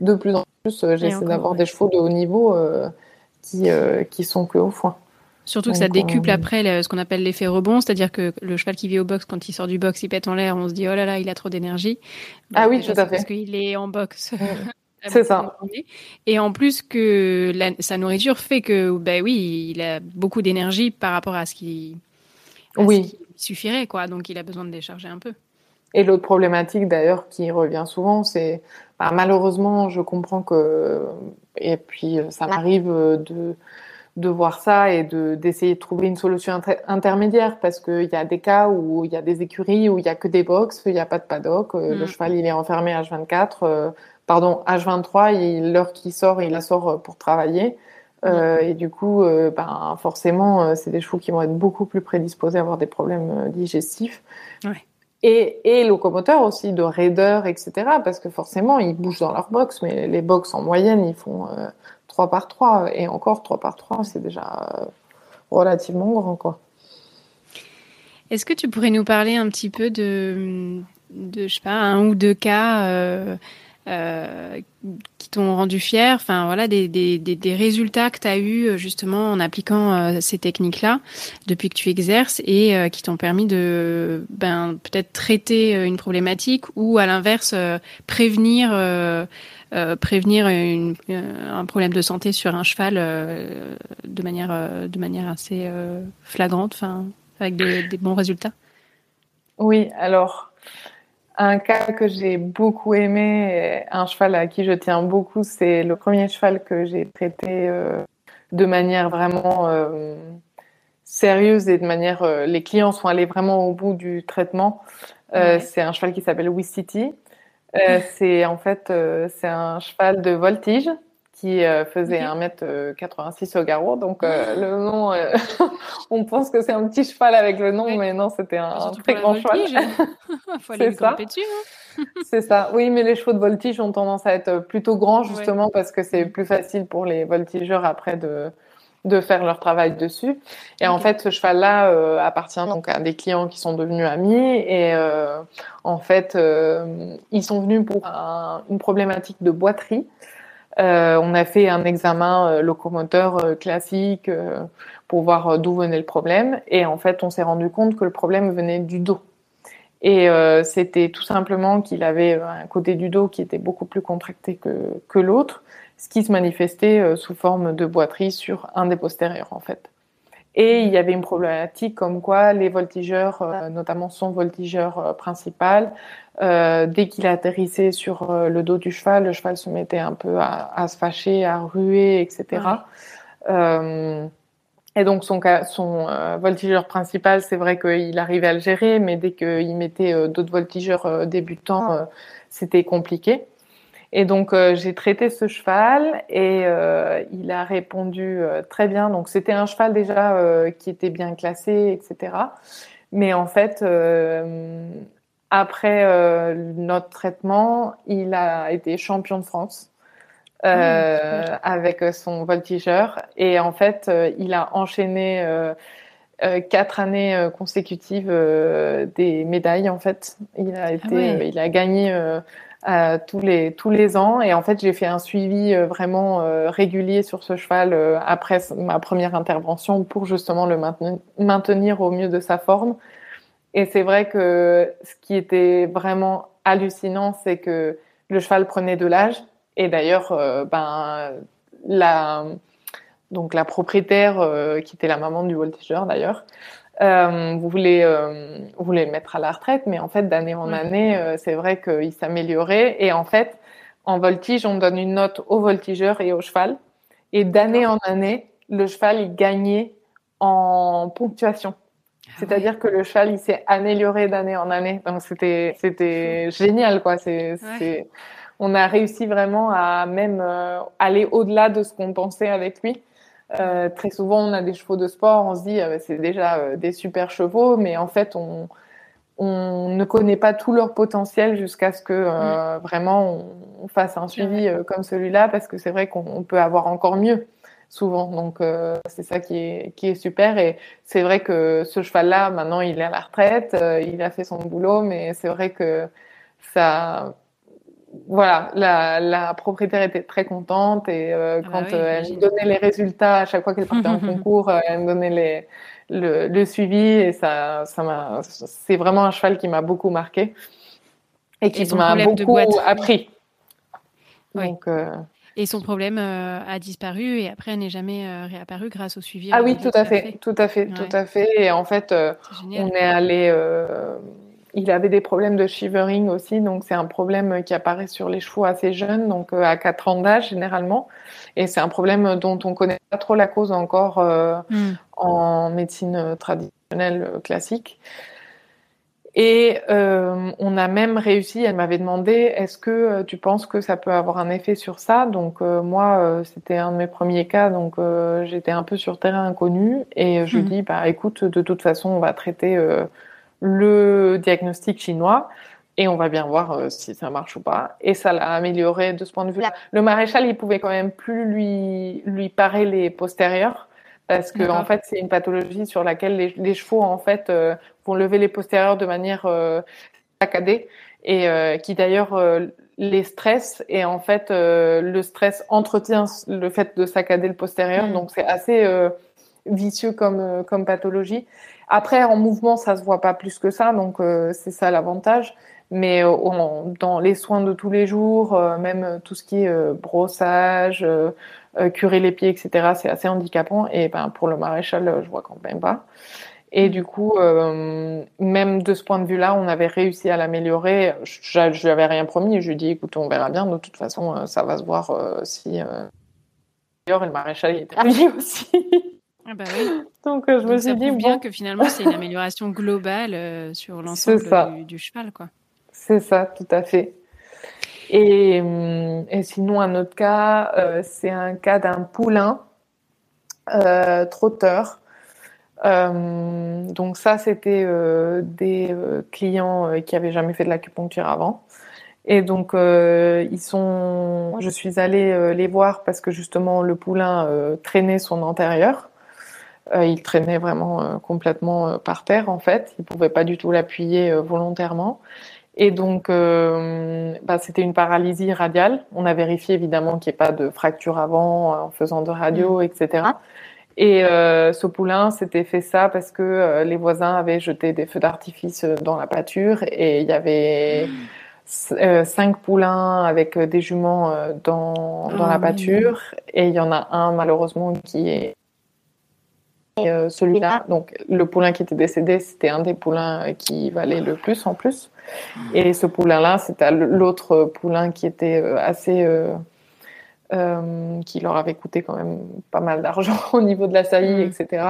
de plus en plus, euh, j'essaie d'avoir des chevaux de haut niveau euh, qui, euh, qui sont que au foin. Surtout que ça décuple après ce qu'on appelle l'effet rebond, c'est-à-dire que le cheval qui vit au box, quand il sort du box, il pète en l'air, on se dit oh là là, il a trop d'énergie. ah oui, tout à fait. Parce qu'il est en box. [LAUGHS] C'est ça. Et en plus que sa nourriture fait que, ben oui, il a beaucoup d'énergie par rapport à ce qui, oui. suffirait, quoi. Donc il a besoin de décharger un peu. Et l'autre problématique d'ailleurs qui revient souvent, c'est bah, malheureusement, je comprends que et puis euh, ça m'arrive euh, de de voir ça et de d'essayer de trouver une solution intermédiaire parce qu'il y a des cas où il y a des écuries où il y a que des box, il n'y a pas de paddock, euh, le mm. cheval il est enfermé H24, pardon H23, l'heure qu'il sort il la sort pour travailler. Euh, et du coup, ben, forcément, c'est des chevaux qui vont être beaucoup plus prédisposés à avoir des problèmes digestifs. Ouais et, locomoteurs aussi, de raideurs, etc. Parce que forcément, ils bougent dans leur box, mais les box en moyenne, ils font euh, 3 par 3. Et encore 3 par 3, c'est déjà euh, relativement grand. quoi. Est-ce que tu pourrais nous parler un petit peu de, de je sais pas, un ou deux cas euh, euh, qui t'ont rendu fier, enfin voilà, des, des, des, résultats que tu as eu euh, justement en appliquant euh, ces techniques-là depuis que tu exerces et qui t'ont permis de ben, peut-être traiter une problématique ou à l'inverse prévenir prévenir une, un problème de santé sur un cheval de manière de manière assez flagrante, enfin avec des bons résultats. Oui, alors un cas que j'ai beaucoup aimé, un cheval à qui je tiens beaucoup, c'est le premier cheval que j'ai traité euh, de manière vraiment euh, sérieuse et de manière. Euh, les clients sont allés vraiment au bout du traitement. C'est un cheval qui s'appelle City. c'est en fait c'est un cheval de voltige qui euh, faisait 1m86 au garrot. Donc euh, le nom, euh, [LAUGHS] on pense que c'est un petit cheval avec le nom, mais non, c'était un, très grand cheval. [LAUGHS] c'est ça. Dessus, hein. [LAUGHS] c'est ça. Oui, mais les chevaux de voltige ont tendance à être plutôt grands justement parce que c'est plus facile pour les voltigeurs après de de faire leur travail dessus. Et en fait, ce cheval-là appartient donc à des clients qui sont devenus amis. Et en fait, ils sont venus pour une problématique de boiterie. On a fait un examen locomoteur classique pour voir d'où venait le problème. Et en fait, on s'est rendu compte que le problème venait du dos. Et c'était tout simplement qu'il avait un côté du dos qui était beaucoup plus contracté que, que l'autre, ce qui se manifestait sous forme de boiterie sur un des postérieurs en fait. Et il y avait une problématique comme quoi les voltigeurs, euh, notamment son voltigeur euh, principal, euh, dès qu'il atterrissait sur le dos du cheval, le cheval se mettait un peu à, à se fâcher, à ruer, etc. et donc son, son voltigeur principal, c'est vrai qu'il arrivait à le gérer, mais dès qu'il mettait d'autres voltigeurs débutants, c'était compliqué. Et donc euh, j'ai traité ce cheval et euh, il a répondu euh, très bien. Donc c'était un cheval déjà qui était bien classé, etc. Mais en fait, après notre traitement, il a été champion de France. Ah, avec son voltigeur et en fait il a enchaîné quatre années consécutives des médailles en fait il a ah été il a gagné euh, tous les tous les ans. Et en fait j'ai fait un suivi euh, vraiment euh, régulier sur ce cheval après ma première intervention pour justement le maintenir, au mieux de sa forme. Et c'est vrai que ce qui était vraiment hallucinant c'est que le cheval prenait de l'âge. Et d'ailleurs ben la donc la propriétaire qui était la maman du voltigeur d'ailleurs euh, vous voulez euh, vous voulez le mettre à la retraite, mais en fait d'année en année, euh, c'est vrai qu'il s'améliorait. Et en fait, en voltige, on donne une note au voltigeur et au cheval. Et d'année en année, le cheval il gagnait en ponctuation. Ah C'est-à-dire que le cheval il s'est amélioré d'année en année. Donc c'était c'était génial quoi. C'est c'est on a réussi vraiment à même aller au-delà de ce qu'on pensait avec lui. Euh, très souvent, on a des chevaux de sport, on se dit euh, c'est déjà euh, des super chevaux, mais en fait, on, on ne connaît pas tout leur potentiel jusqu'à ce que euh, mm. vraiment on, fasse un suivi comme celui-là, parce que c'est vrai qu'on peut avoir encore mieux souvent. Donc c'est ça qui est, qui est super. Et c'est vrai que ce cheval-là, maintenant, il est à la retraite, il a fait son boulot, mais c'est vrai que ça voilà, la, la, propriétaire était très contente et euh, ah bah quand euh, elle me donnait les résultats à chaque fois qu'elle partait en [LAUGHS] concours, euh, elle me donnait les, le, le, suivi et ça, ça m'a, c'est vraiment un cheval qui m'a beaucoup marqué et qui m'a beaucoup appris. Donc, et son problème a disparu et après elle n'est jamais réapparu grâce au suivi. Ah oui, tout à fait, tout à fait, tout à fait. Et en fait, on est allé il avait des problèmes de shivering aussi, donc c'est un problème qui apparaît sur les chevaux assez jeunes, donc euh, à 4 ans d'âge généralement. Et c'est un problème dont on connaît pas trop la cause encore euh, hmm. en médecine traditionnelle euh, classique. Et on a même réussi, elle m'avait demandé, est-ce que tu penses que ça peut avoir un effet sur ça? Donc moi, c'était un de mes premiers cas, donc j'étais un peu sur terrain inconnu. Et je lui hmm. dis, bah écoute, de toute façon, on va traiter le diagnostic chinois et on va bien voir euh, si ça marche ou pas. Et ça l'a amélioré de ce point de vue. Le maréchal, il pouvait quand même plus lui lui parer les postérieurs parce que en fait, c'est une pathologie sur laquelle les, les chevaux en fait euh, vont lever les postérieurs de manière euh, saccadée et qui d'ailleurs les stresse et en fait le stress entretient le fait de saccader le postérieur. Mm. Donc c'est assez vicieux comme comme pathologie. Après, en mouvement, ça se voit pas plus que ça, donc euh, c'est ça l'avantage. Mais euh, dans les soins de tous les jours, euh, même tout ce qui est brossage, curer les pieds, etc., c'est assez handicapant. Et ben pour le maréchal, je vois quand même pas. Et du coup, même de ce point de vue-là, on avait réussi à l'améliorer. Je, je lui avais rien promis. Je lui ai dit, écoute, on verra bien. De toute façon, ça va se voir si. D'ailleurs, le maréchal il était ravi [LAUGHS] aussi. Ah bah oui. Donc euh, je me suis dit bien que finalement c'est une amélioration globale euh, sur l'ensemble du, cheval quoi. C'est ça, tout à fait. Et, hum, et sinon un autre cas, euh, c'est un cas d'un poulain trotteur. donc ça c'était des clients qui avaient jamais fait de l'acupuncture avant. Et donc ils sont, je suis allée les voir parce que justement le poulain traînait son antérieur. Euh, il traînait vraiment euh, complètement euh, par terre en fait. Il pouvait pas du tout l'appuyer volontairement. Et donc, euh, bah, c'était une paralysie radiale. On a vérifié évidemment qu'il n'y ait pas de fracture avant en faisant de radio, etc. Et euh, ce poulain s'était fait ça parce que euh, les voisins avaient jeté des feux d'artifice dans la pâture et il y avait cinq poulains avec des juments dans, dans la ah pâture et il y en a un malheureusement qui est celui-là. Donc le poulain qui était décédé, c'était un des poulains qui valait le plus en plus. Et ce poulain-là, c'était l'autre poulain qui était assez euh, qui leur avait coûté quand même pas mal d'argent [LAUGHS] au niveau de la saillie, mm. etc.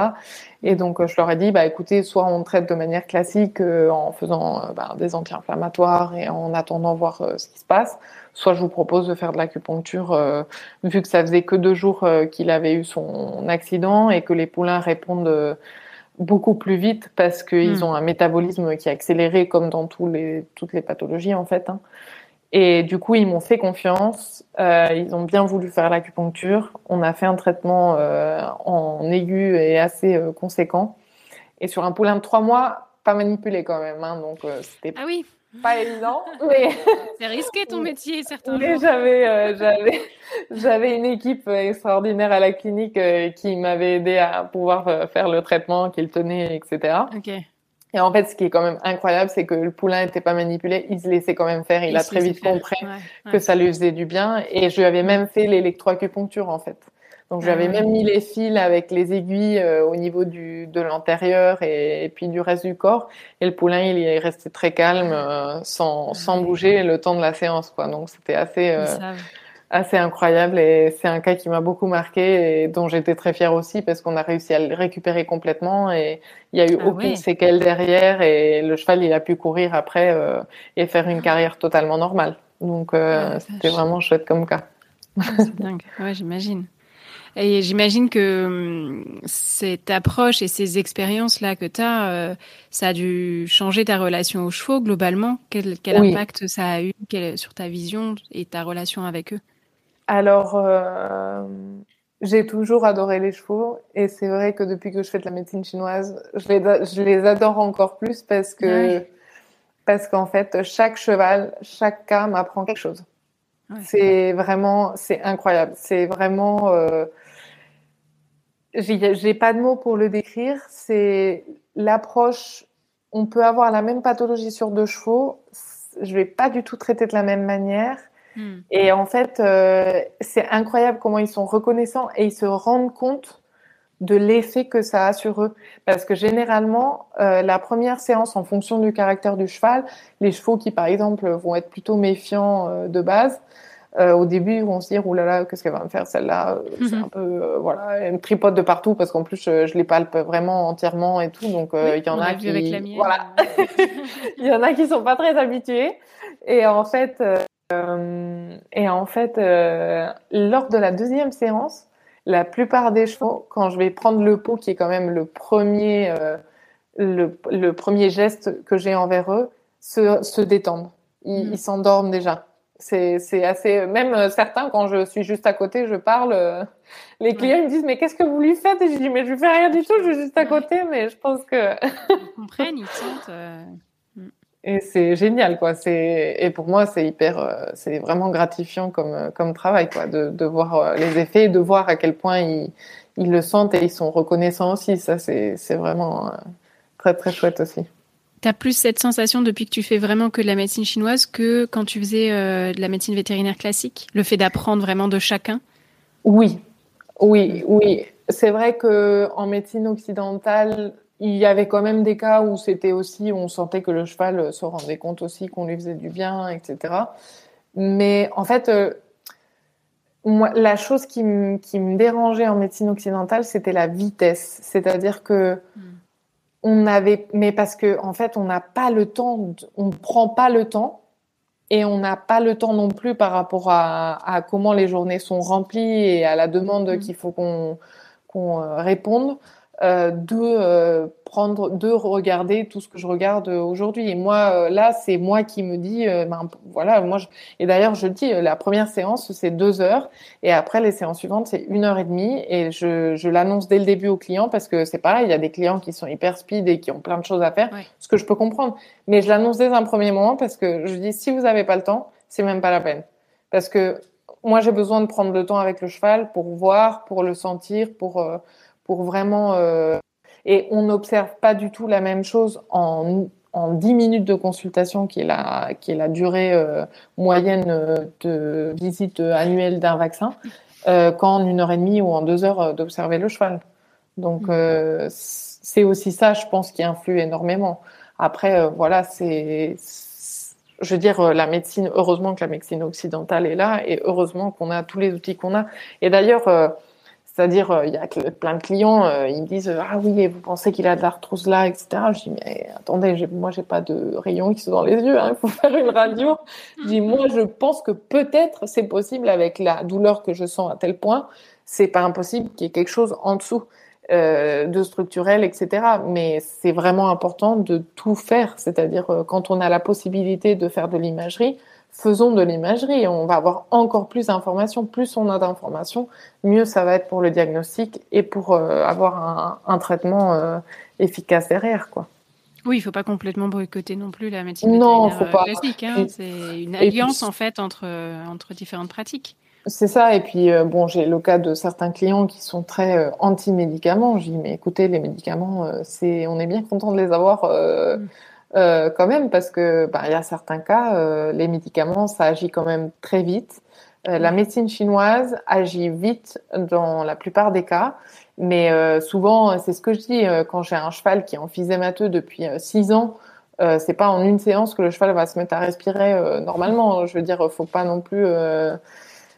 Et donc je leur ai dit, bah écoutez, soit on traite de manière classique euh, en faisant euh, bah, des anti-inflammatoires et en attendant voir ce qui se passe, soit je vous propose de faire de l'acupuncture vu que ça faisait que deux jours qu'il avait eu son accident et que les poulains répondent beaucoup plus vite parce qu'ils mm. ont un métabolisme qui est accéléré comme dans tous les, toutes les pathologies en fait. Hein. Et du coup, ils m'ont fait confiance. Euh, ils ont bien voulu faire l'acupuncture. On a fait un traitement euh, en aigu et assez euh, conséquent. Et sur un poulain de trois mois, pas manipulé quand même. Hein, donc euh, c'était ah oui. Pas évident. Mais c'est risqué ton métier, certainement. Mais j'avais euh, j'avais j'avais une équipe extraordinaire à la clinique qui m'avait aidé à pouvoir faire le traitement, qu'il tenait, etc. Ok. Et en fait, ce qui est quand même incroyable, c'est que le poulain n'était pas manipulé, il se laissait quand même faire. Il, a très vite compris que ça lui faisait du bien. Et je lui avais même fait l'électroacupuncture, en fait. Donc, ah même mis les fils avec les aiguilles euh, au niveau du, de l'antérieur et, puis du reste du corps. Et le poulain, il est resté très calme, euh, sans, sans bouger le temps de la séance, quoi. Donc, c'était assez, euh, assez incroyable et c'est un cas qui m'a beaucoup marqué et dont j'étais très fière aussi parce qu'on a réussi à le récupérer complètement et il y a eu ah aucune séquelle derrière et le cheval il a pu courir après euh, et faire une carrière totalement normale. Donc euh, ah, c'était vraiment chouette comme cas. Ah, c'est dingue, ouais j'imagine. Et j'imagine que hum, cette approche et ces expériences-là que tu as, euh, ça a dû changer ta relation aux chevaux globalement. Quel, quel impact ça a eu sur ta vision et ta relation avec eux? Alors, euh, j'ai toujours adoré les chevaux et c'est vrai que depuis que je fais de la médecine chinoise, je les, je les adore encore plus parce que parce qu'en fait, chaque cheval, chaque cas m'apprend quelque chose. C'est vraiment, c'est incroyable. C'est vraiment, euh, j'ai pas de mots pour le décrire. C'est l'approche. On peut avoir la même pathologie sur deux chevaux. Je vais pas du tout traiter de la même manière. Hmm. Et en fait, euh, c'est incroyable comment ils sont reconnaissants et ils se rendent compte de l'effet que ça a sur eux. Parce que généralement, euh, la première séance, en fonction du caractère du cheval, les chevaux qui, par exemple, vont être plutôt méfiants euh, de base, au début, ils vont se dire, oulala, qu'est-ce qu'elle va me faire celle-là? C'est un peu, voilà, elle tripote de partout parce qu'en plus, je, les palpe vraiment entièrement et tout. Donc, il y en a qui, voilà, [LAUGHS] il y en a qui sont pas très habitués. Et en fait, euh, et en fait, euh, lors de la deuxième séance, la plupart des chevaux, quand je vais prendre le pot, qui est quand même le premier, euh, le, le, premier geste que j'ai envers eux, se, se détendent. Ils mm. s'endorment déjà. C'est assez. Même certains, quand je suis juste à côté, je parle. les clients me disent mais qu'est-ce que vous lui faites? Et je dis mais je lui fais rien du tout, je suis juste à côté, mais je pense que. ils [LAUGHS] comprennent, ils sentent. Et c'est génial, quoi. C'est et pour moi, c'est hyper, euh, c'est vraiment gratifiant comme euh, comme travail, quoi, de, de voir euh, les effets, de voir à quel point ils, ils le sentent et ils sont reconnaissants aussi. Ça, c'est c'est vraiment très très chouette aussi. Tu as plus cette sensation depuis que tu fais vraiment que de la médecine chinoise que quand tu faisais de la médecine vétérinaire classique, le fait d'apprendre vraiment de chacun? Oui, oui, oui. C'est vrai que en médecine occidentale, il y avait quand même des cas où c'était aussi, on sentait que le cheval se rendait compte aussi qu'on lui faisait du bien, etc. Mais en fait, euh, moi, la chose qui, qui, me dérangeait en médecine occidentale, c'était la vitesse. C'est-à-dire que hmm. On avait, mais parce que en fait, on n'a pas le temps, on ne prend pas le temps, et on n'a pas le temps non plus par rapport à, à, comment les journées sont remplies et à la demande hmm. qu'il faut qu'on qu'on euh, réponde euh, de euh, prendre, de regarder tout ce que je regarde aujourd'hui. Et moi, euh, là, c'est moi qui me dis, ben, voilà, moi, je... et d'ailleurs, je dis, la première séance, c'est deux heures, et après, les séances suivantes, c'est une heure et demie, et je, je l'annonce dès le début aux clients parce que c'est pareil, il y a des clients qui sont hyper speed et qui ont plein de choses à faire, ce que je peux comprendre. Mais je l'annonce dès un premier moment parce que je dis, si vous n'avez pas le temps, c'est même pas la peine. Parce que moi, j'ai besoin de prendre le temps avec le cheval pour voir, pour le sentir, pour pour vraiment. Euh, et on n'observe pas du tout la même chose en, en 10 minutes de consultation, qui est la, qui est la durée euh, moyenne euh, de visite annuelle d'un vaccin, qu'en une heure et demie ou en deux heures d'observer le cheval. Donc, mmh. c'est aussi ça, je pense, qui influe énormément. Après, voilà, c'est je veux dire, la médecine, heureusement que la médecine occidentale est là et heureusement qu'on a tous les outils qu'on a. Et d'ailleurs, c'est-à-dire, euh, il y a plein de clients, euh, ils me disent Ah oui, vous pensez qu'il a de l'arthrose là, etc. Je dis Mais attendez, moi, j'ai pas de rayon X dans les yeux, hein, il faut [LAUGHS] faire une radio. je dis Moi, je pense que peut-être c'est possible avec la douleur que je sens à tel point, c'est pas impossible qu'il y ait quelque chose en dessous. Euh, de structurel, etc. Mais c'est vraiment important de tout faire, c'est-à-dire quand on a la possibilité de faire de l'imagerie, faisons de l'imagerie. On va avoir encore plus d'informations. Plus on a d'informations, mieux ça va être pour le diagnostic et pour euh, avoir un, traitement euh, efficace derrière, quoi. Oui, il faut pas complètement boycotter non plus la médecine non, faut pas. classique. Hein. C'est une alliance en fait entre entre différentes pratiques. C'est ça. Et puis euh, bon, j'ai le cas de certains clients qui sont très anti-médicaments. Je dis mais écoutez, les médicaments, c'est on est bien content de les avoir. Mm. Euh, quand même parce que bah, il y a certains cas, euh, les médicaments, ça agit quand même très vite. Euh, la médecine chinoise agit vite dans la plupart des cas, mais souvent, c'est ce que je dis quand j'ai un cheval qui est emphysémateux depuis six ans. Euh, c'est pas en une séance que le cheval va se mettre à respirer normalement. Je veux dire, faut pas non plus,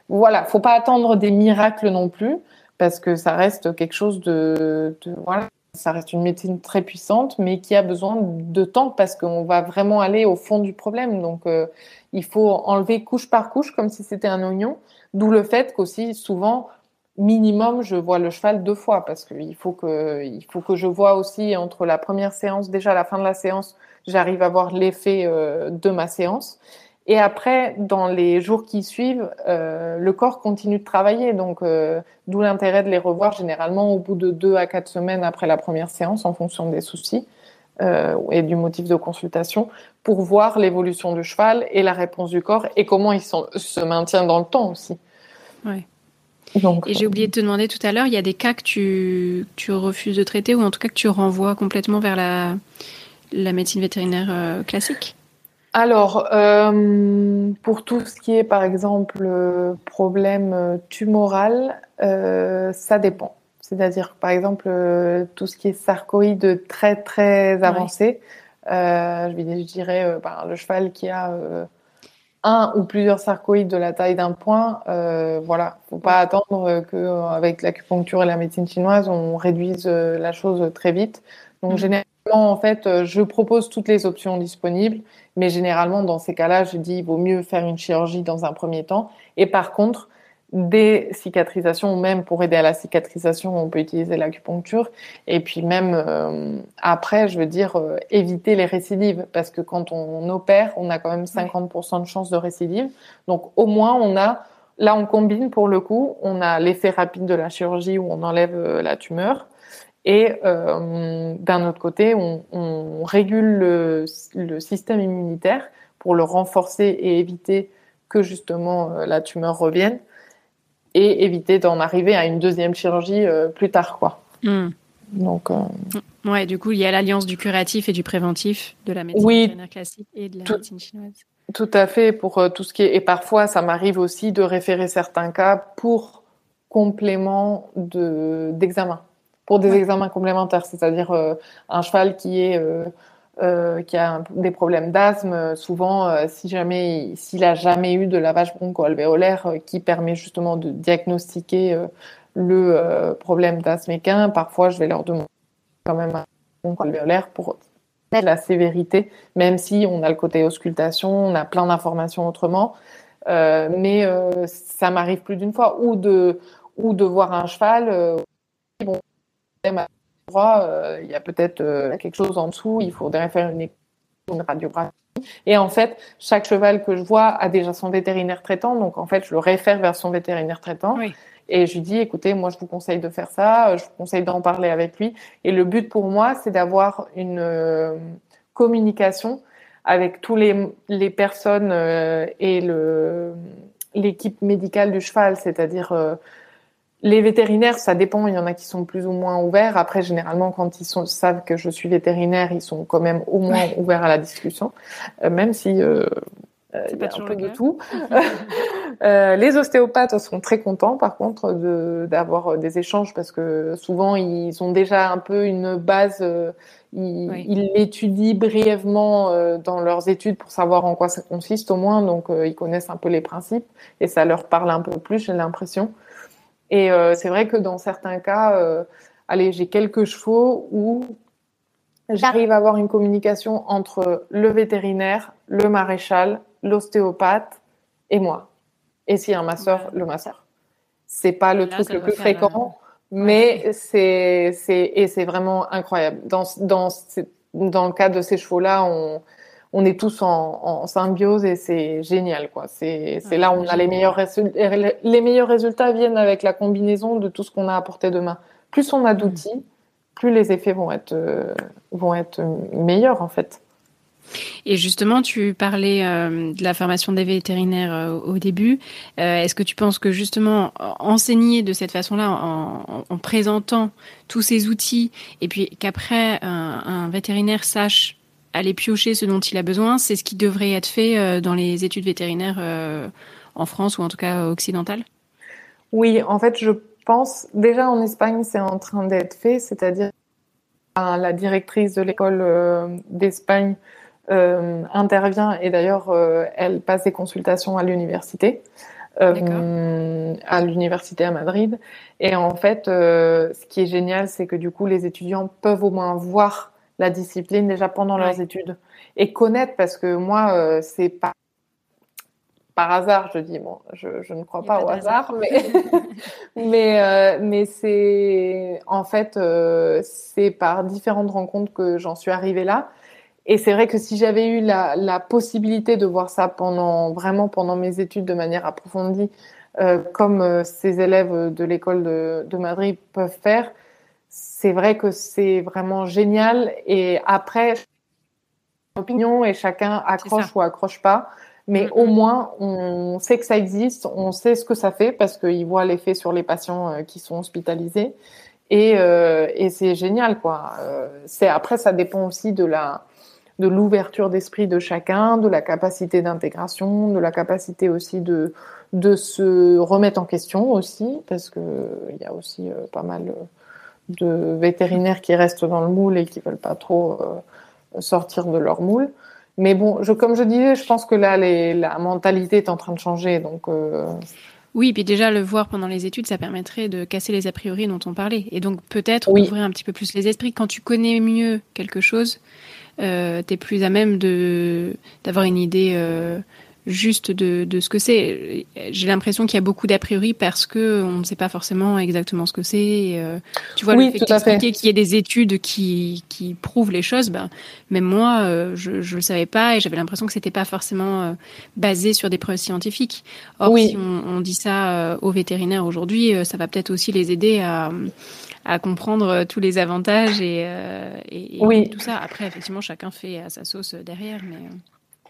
voilà, faut pas attendre des miracles non plus parce que ça reste quelque chose de, de voilà ça reste une médecine très puissante, mais qui a besoin de temps parce qu'on va vraiment aller au fond du problème. Donc, euh, il faut enlever couche par couche comme si c'était un oignon. D'où le fait qu'aussi souvent, minimum, je vois le cheval deux fois parce qu'il faut que, je vois aussi entre la première séance, déjà la fin de la séance, j'arrive à voir l'effet euh, de ma séance. Et après, dans les jours qui suivent, euh, le corps continue de travailler. Donc, euh, d'où l'intérêt de les revoir généralement au bout de deux à quatre semaines après la première séance, en fonction des soucis euh, et du motif de consultation, pour voir l'évolution du cheval et la réponse du corps et comment il se maintient dans le temps aussi. Ouais. Donc, et j'ai oublié de te demander tout à l'heure, il y a des cas que tu, tu, refuses de traiter ou en tout cas que tu renvoies complètement vers la, la médecine vétérinaire classique? Alors, euh, pour tout ce qui est, par exemple, problème tumoral, euh, ça dépend. C'est-à-dire, par exemple, tout ce qui est sarcoïde très très avancé, euh, je, dirais ben, le cheval qui a un ou plusieurs sarcoïdes de la taille d'un point, euh, voilà, faut pas attendre que avec l'acupuncture et la médecine chinoise, on réduise la chose très vite. Donc, mm. généralement, en fait, je propose toutes les options disponibles mais généralement, dans ces cas-là, je dis il vaut mieux faire une chirurgie dans un premier temps. Et par contre, des cicatrisations, même pour aider à la cicatrisation, on peut utiliser l'acupuncture. Et puis même euh, après, je veux dire, euh, éviter les récidives, parce que quand on opère, on a quand même 50% de chances de récidive. Donc au moins, on a, là, on combine pour le coup, on a l'effet rapide de la chirurgie où on enlève euh, la tumeur. Et euh, d'un autre côté, on, on régule le, le, système immunitaire pour le renforcer et éviter que justement euh, la tumeur revienne et éviter d'en arriver à une deuxième chirurgie euh, plus tard, quoi. Hmm. Donc, euh... ouais, du coup, il y a l'alliance du curatif et du préventif de la médecine oui, classique et de la médecine chinoise. Tout à fait pour euh, tout ce qui est et parfois ça m'arrive aussi de référer certains cas pour complément de d'examen pour des examens complémentaires, c'est-à-dire euh, un cheval qui est euh, euh, qui a des problèmes d'asthme, souvent, si jamais, s'il a jamais eu de lavage broncho-alvéolaire qui permet justement de diagnostiquer le problème d'asthme équin, parfois je vais leur demander quand même un broncho-alvéolaire pour la sévérité, même si on a le côté auscultation, on a plein d'informations autrement. mais ça m'arrive plus d'une fois, ou de, ou de voir un cheval, bon, endroit, il y a peut-être quelque chose en dessous, il faudrait faire une, une radiographie. Et en fait, chaque cheval que je vois a déjà son vétérinaire traitant, donc en fait, je le réfère vers son vétérinaire traitant. Et je lui dis, écoutez, moi, je vous conseille de faire ça, je vous conseille d'en parler avec lui. Et le but pour moi, c'est d'avoir une euh, communication avec tous les, les personnes euh, et le l'équipe médicale du cheval, c'est-à-dire euh, les vétérinaires, ça dépend. Il y en a qui sont plus ou moins ouverts. Après, généralement, quand ils sont, savent que je suis vétérinaire, ils sont quand même au moins ouverts à la discussion, même si euh, il y a un peu de tout. [LAUGHS] [LAUGHS] euh, les ostéopathes sont très contents, par contre, de, d'avoir des échanges parce que souvent ils ont déjà un peu une base. Euh, ils, ils l'étudient brièvement euh, dans leurs études pour savoir en quoi ça consiste au moins, donc ils connaissent un peu les principes et ça leur parle un peu plus, j'ai l'impression. Et c'est vrai que dans certains cas, allez, j'ai quelques chevaux où j'arrive à avoir une communication entre le vétérinaire, le maréchal l'ostéopathe et moi. Et si un masseur, le masseur. C'est pas le truc le plus fréquent, euh, mais c'est c'est et c'est vraiment incroyable. Dans dans dans le cas de ces chevaux-là, on on est tous en, en symbiose et c'est génial quoi. C'est là où on a les meilleurs résultats. Les meilleurs résultats viennent avec la combinaison de tout ce qu'on a apporté de main. Plus on a d'outils, plus les effets vont être euh, vont être meilleurs en fait. Et justement, tu parlais euh, de la formation des vétérinaires euh, au début. Euh, est-ce que tu penses que justement enseigner de cette façon-là, en, présentant tous ces outils, et puis qu'après un, vétérinaire sache aller piocher ce dont il a besoin, c'est ce qui devrait être fait dans les études vétérinaires en France ou en tout cas occidentales Oui, en fait, je pense déjà en Espagne, c'est en train d'être fait, c'est-à-dire la directrice de l'école d'Espagne euh, intervient et d'ailleurs euh, elle passe des consultations à l'université. Euh, à l'université à Madrid. Et en fait, ce qui est génial, c'est que du coup, les étudiants peuvent au moins voir la discipline déjà pendant leurs études. Et connaître, parce que moi, c'est pas par hasard, je dis bon, je, je ne crois pas, au hasard, mais [LAUGHS] mais mais c'est en fait c'est par différentes rencontres que j'en suis arrivée là. Et c'est vrai que si j'avais eu la, la, possibilité de voir ça pendant vraiment pendant mes études de manière approfondie, euh, comme euh, ces élèves de l'école de, de, Madrid peuvent faire, c'est vrai que c'est vraiment génial. Et après, opinion et chacun accroche ou accroche pas. Mais au moins, on sait que ça existe, on sait ce que ça fait parce qu'ils voient l'effet sur les patients euh, qui sont hospitalisés. Et, euh, et c'est génial, quoi. Euh, c'est après, ça dépend aussi de la de l'ouverture d'esprit de chacun, de la capacité d'intégration, de la capacité aussi de de se remettre en question aussi, parce que il y a aussi pas mal de vétérinaires qui restent dans le moule et qui veulent pas trop euh, sortir de leur moule. Mais bon, je, comme je disais, je pense que là, les, la mentalité est en train de changer, donc. Euh... Oui, puis déjà le voir pendant les études, ça permettrait de casser les a priori dont on parlait, et donc peut-être ouvrir un petit peu plus les esprits. Quand tu connais mieux quelque chose, euh, tu es plus à même de d'avoir une idée euh, juste de, de, ce que c'est. J'ai l'impression qu'il y a beaucoup d'a priori parce que on ne sait pas forcément exactement ce que c'est. Euh, tu vois, le fait qu'il y ait des études qui, qui prouvent les choses, ben, même moi, euh, je ne le savais pas et j'avais l'impression que c'était pas forcément euh, basé sur des preuves scientifiques. Or, si on, on, dit ça aux vétérinaires aujourd'hui, ça va peut-être aussi les aider à à comprendre tous les avantages et, et, et tout ça. Après, effectivement, chacun fait à sa sauce derrière, mais.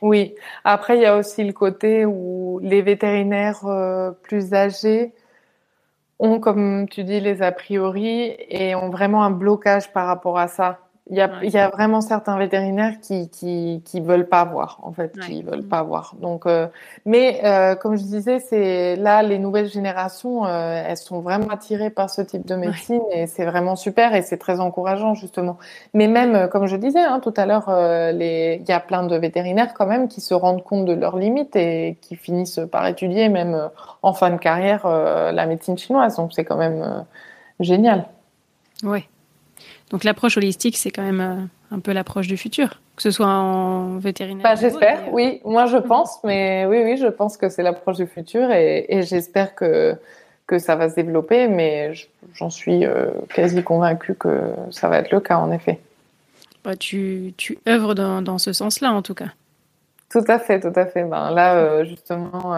Oui. Après, il y a aussi le côté où les vétérinaires euh, plus âgés ont, comme tu dis, les a priori et ont vraiment un blocage par rapport à ça. Il y, a, il y a vraiment certains vétérinaires qui qui qui veulent pas voir en fait, qui veulent pas voir. Donc, euh, mais euh, comme je disais, c'est là les nouvelles générations, euh, elles sont vraiment attirées par ce type de médecine et c'est vraiment super et c'est très encourageant justement. Mais même euh, comme je disais hein, tout à l'heure, les il y a plein de vétérinaires quand même qui se rendent compte de leurs limites et qui finissent par étudier même en fin de carrière la médecine chinoise. Donc c'est quand même génial. Ouais. Donc l'approche holistique, c'est quand même euh, un peu l'approche du futur, que ce soit en vétérinaire. Bah, j'espère, oui. Moi, je pense, mais oui, oui, je pense que c'est l'approche du futur et, j'espère que que ça va se développer, mais j'en suis quasi convaincue que ça va être le cas en effet. Bah, tu, tu œuvres dans, dans ce sens-là en tout cas. Tout à fait, tout à fait. Ben, là, justement,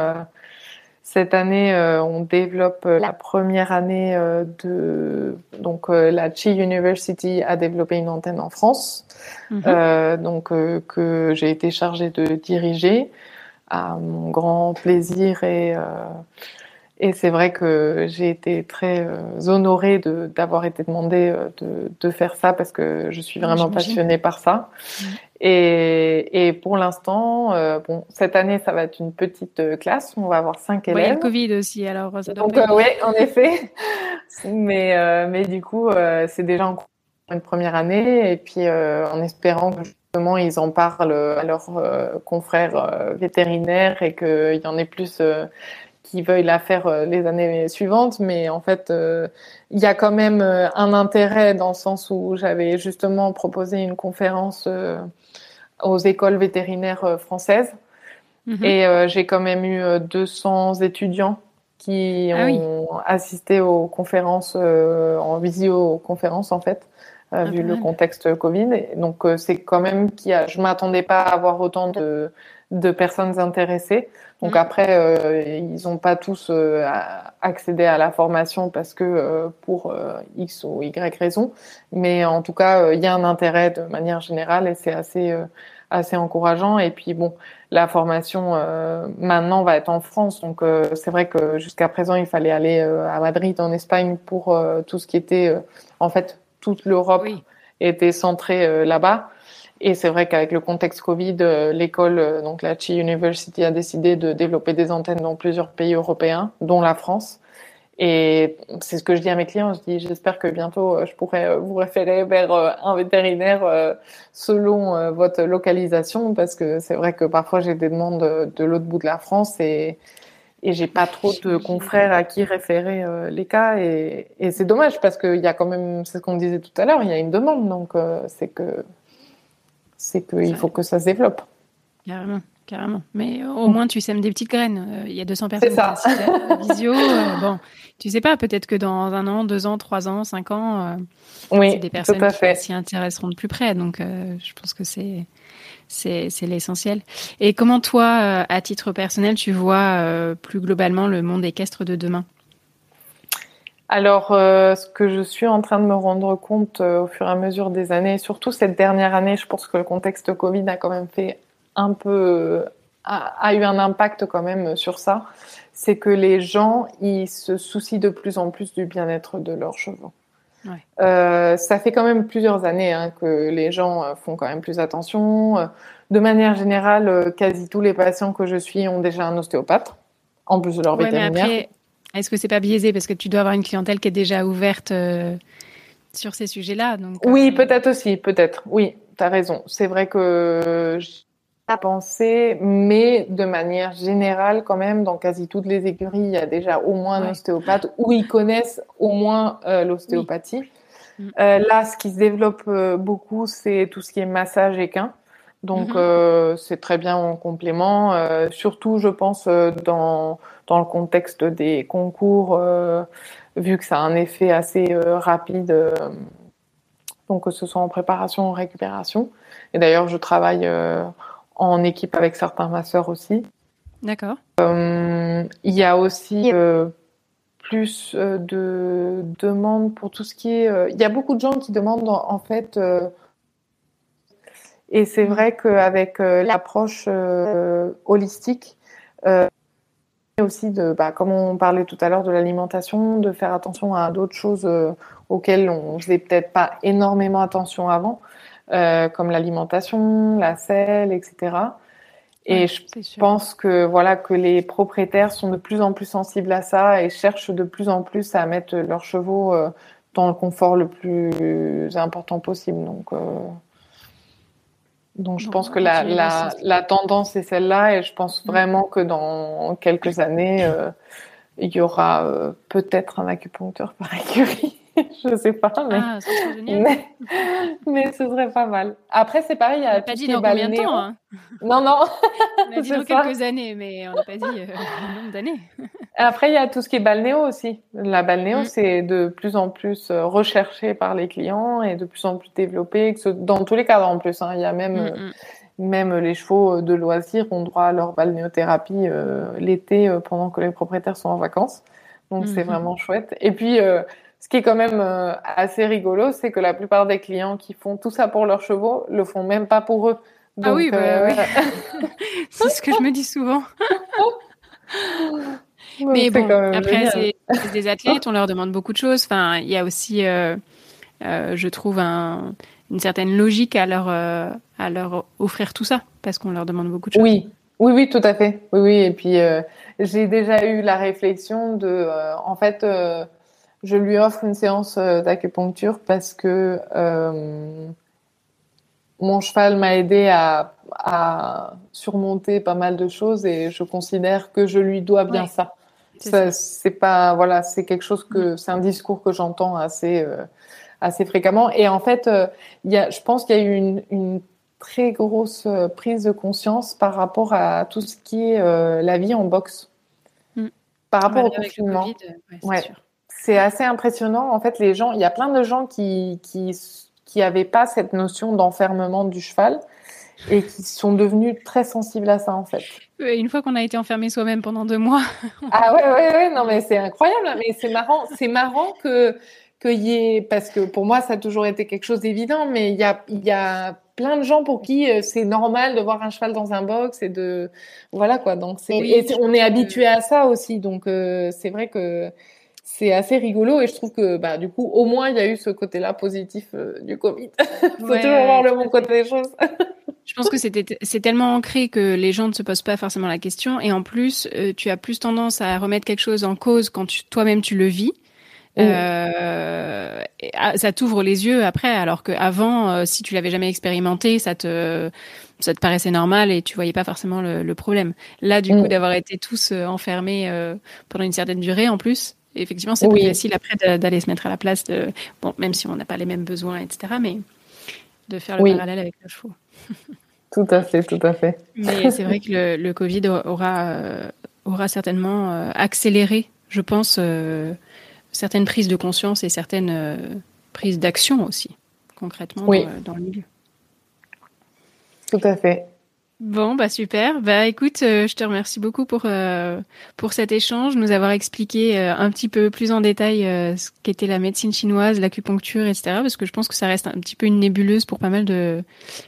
cette année, euh, on développe euh, la première année euh, de donc la Chi University a développé une antenne en France, mhm. donc que j'ai été chargée de diriger à mon grand plaisir et et c'est vrai que j'ai été très honorée de d'avoir été demandée de, de faire ça parce que je suis vraiment passionnée par ça. Et, et pour l'instant, euh, bon, cette année, ça va être une petite euh, classe. On va avoir cinq élèves. Il y a le Covid aussi, alors ça doit Donc, euh, oui, en effet. [LAUGHS] mais, euh, mais du coup, c'est déjà en une première année. Et puis, en espérant que justement, ils en parlent à leurs confrères vétérinaires et qu'il y en ait plus qui veuillent la faire les années suivantes. Mais en fait, il y a quand même un intérêt dans le sens où j'avais justement proposé une conférence aux écoles vétérinaires euh, françaises. Mhm. Et euh, j'ai quand même eu 200 euh, étudiants qui ah ont assisté aux conférences, en visioconférence en fait, ah, vu le contexte Covid. donc c'est quand même qu'il y a, je m'attendais pas à avoir autant de, de personnes intéressées. Donc mhm. après, ils n'ont pas tous accédé à la formation parce que pour X ou Y raison. Mais en tout cas, il y a un intérêt de manière générale et c'est assez assez encourageant. Et puis bon, la formation euh, maintenant va être en France, donc euh, c'est vrai que jusqu'à présent il fallait aller euh, à Madrid en Espagne pour tout ce qui était en fait toute l'Europe était centrée là-bas. Et c'est vrai qu'avec le contexte Covid, l'école, donc la Chi University, a décidé de développer des antennes dans plusieurs pays européens, dont la France. Et c'est ce que je dis à mes clients. Je dis, j'espère que bientôt, euh, je pourrai euh, vous référer vers euh, un vétérinaire selon votre localisation, parce que c'est vrai que parfois j'ai des demandes de l'autre bout de la France et et j'ai pas trop de confrères à qui référer les cas et, et c'est dommage parce qu'il y a quand même, c'est ce qu'on disait tout à l'heure, il y a une demande donc c'est que c'est qu'il faut que ça se développe. Carrément carrément. Mais au moins, tu sèmes des petites graines. Euh, il y a 200 personnes ça. qui visio. Euh, bon, tu sais pas, peut-être que dans un an, deux ans, trois ans, cinq ans, euh, oui, c'est des personnes qui s'y intéresseront de plus près. Donc, je pense que c'est c'est l'essentiel. Et comment toi, à titre personnel, tu vois plus globalement le monde équestre de demain? Alors, ce que je suis en train de me rendre compte au fur et à mesure des années, surtout cette dernière année, je pense que le contexte Covid a quand même fait un peu a, eu un impact quand même sur ça, c'est que les gens ils se soucient de plus en plus du bien-être de leurs chevaux. Euh, ça fait quand même plusieurs années hein, que les gens euh, font quand même plus attention. Euh, de manière générale, quasi tous les patients que je suis ont déjà un ostéopathe, en plus de leur vétérinaire. est-ce que c'est pas biaisé? Parce que tu dois avoir une clientèle qui est déjà ouverte sur ces sujets-là Oui, peut-être aussi, peut-être. Oui, tu as raison. C'est vrai que à penser, mais de manière générale, quand même, dans quasi toutes les écuries, il y a déjà au moins un ostéopathe ou ils connaissent au moins euh, l'ostéopathie. Mm. Euh, là, ce qui se développe euh, beaucoup, c'est tout ce qui est massage équin. Donc, mm-hmm. c'est très bien en complément. surtout, je pense, dans, dans le contexte des concours, vu que ça a un effet assez rapide, donc que ce soit en préparation ou en récupération. Et d'ailleurs, je travaille en équipe avec certains masseurs aussi. D'accord. Euh, il y a aussi euh, plus euh, de demandes pour tout ce qui est. il y a beaucoup de gens qui demandent en, fait. et c'est vrai qu'avec l'approche holistique, aussi de, bah, comme on parlait tout à l'heure de l'alimentation, de faire attention à d'autres choses auxquelles on faisait peut-être pas énormément attention avant. Euh, comme l'alimentation, la selle, etc. Et je pense que voilà que les propriétaires sont de plus en plus sensibles à ça et cherchent de plus en plus à mettre leurs chevaux euh, dans le confort le plus important possible. Donc, euh... donc je pense que la, la, la, tendance est celle-là et je pense mm. vraiment que dans quelques années, euh, il y aura peut-être un acupuncteur par écurie. [LAUGHS] je sais pas, mais... Ah, ça serait génial. mais, mais ce serait pas mal. Après, c'est pareil, On n'a pas dit dans combien de temps. Hein? Non, non. On a [LAUGHS] dit dans ça. quelques années, mais on n'a pas dit euh, [LAUGHS] le nombre d'années. Après, il y a tout ce qui est balnéo aussi. La balnéo, Mm. c'est de plus en plus euh, recherché par les clients et de plus en plus développé, dans tous les cadres en plus. hein. Il y a même, euh, Mm, mm. même les chevaux de loisirs ont droit à leur balnéothérapie euh, l'été euh, pendant que les propriétaires sont en vacances. Donc, c'est vraiment chouette. Et puis, euh, ce qui est quand même euh, assez rigolo, c'est que la plupart des clients qui font tout ça pour leurs chevaux le font même pas pour eux. Ah oui, bah euh, [LAUGHS] C'est ce que je me dis souvent. [LAUGHS] Mais bon, après, c'est c'est des athlètes, on leur demande beaucoup de choses. Enfin, il y a aussi, euh, euh, je trouve, un- une certaine logique à leur, euh, à leur offrir tout ça, parce qu'on leur demande beaucoup de choses. Oui, oui, oui, tout à fait. Oui, oui. Et puis, euh, j'ai déjà eu la réflexion de, euh, en fait, euh, je lui offre une séance euh, d'acupuncture parce que euh, mon cheval m'a aidé à, à surmonter pas mal de choses et je considère que je lui dois bien Ouais, ça. c'est Ça, C'est pas, voilà, c'est quelque chose que, c'est un discours que j'entends assez, euh, assez fréquemment. Et en fait, euh, y a, je pense qu'il y a eu une, une très grosse prise de conscience par rapport à tout ce qui est la vie en boxe. Mm. Par rapport au confinement. Covid, ouais, c'est Ouais. sûr. C'est assez impressionnant. En fait, les gens, il y a plein de gens qui, qui, qui avaient pas cette notion d'enfermement du cheval et qui sont devenus très sensibles à ça, en fait. Une fois qu'on a été enfermé soi-même pendant deux mois, [LAUGHS] Ah ouais, ouais, ouais, non, mais c'est incroyable, mais c'est marrant, c'est marrant que, qu'il y ait, parce que pour moi, ça a toujours été quelque chose d'évident, mais il y a, il y a plein de gens pour qui euh, c'est normal de voir un cheval dans un box et de, voilà, quoi. Donc, c'est, Oui, on est habitué à ça aussi, donc, euh, c'est vrai que c'est assez rigolo et je trouve que, bah, du coup, au moins, il y a eu ce côté-là positif euh, du Covid. [LAUGHS] Faut Ouais, toujours voir le bon côté des choses. [LAUGHS] Je pense que c'était c'est tellement ancré que les gens ne se posent pas forcément la question et en plus euh, tu as plus tendance à remettre quelque chose en cause quand toi-même tu le vis. Mm. Euh, ah, ça t'ouvre les yeux après, alors que avant, euh, si tu l'avais jamais expérimenté, ça te ça te paraissait normal et tu voyais pas forcément le, le problème. Là, du Mm. coup, d'avoir été tous enfermés euh, pendant une certaine durée, en plus, effectivement, c'est Oui. plus facile après d'aller se mettre à la place de bon, même si on n'a pas les mêmes besoins, etc. Mais de faire le Oui. parallèle avec le chevaux. Tout à fait, tout à fait. Mais [LAUGHS] c'est vrai que le, le Covid aura, euh, aura certainement euh, accéléré, je pense, euh, certaines prises de conscience et certaines prises d'action aussi, concrètement, Oui. dans, dans le milieu. Tout à fait. Bon, bah super. Bah écoute, euh, je te remercie beaucoup pour euh, pour cet échange, nous avoir expliqué euh, un petit peu plus en détail euh, ce qu'était la médecine chinoise, l'acupuncture, etc. Parce que je pense que ça reste un petit peu une nébuleuse pour pas mal de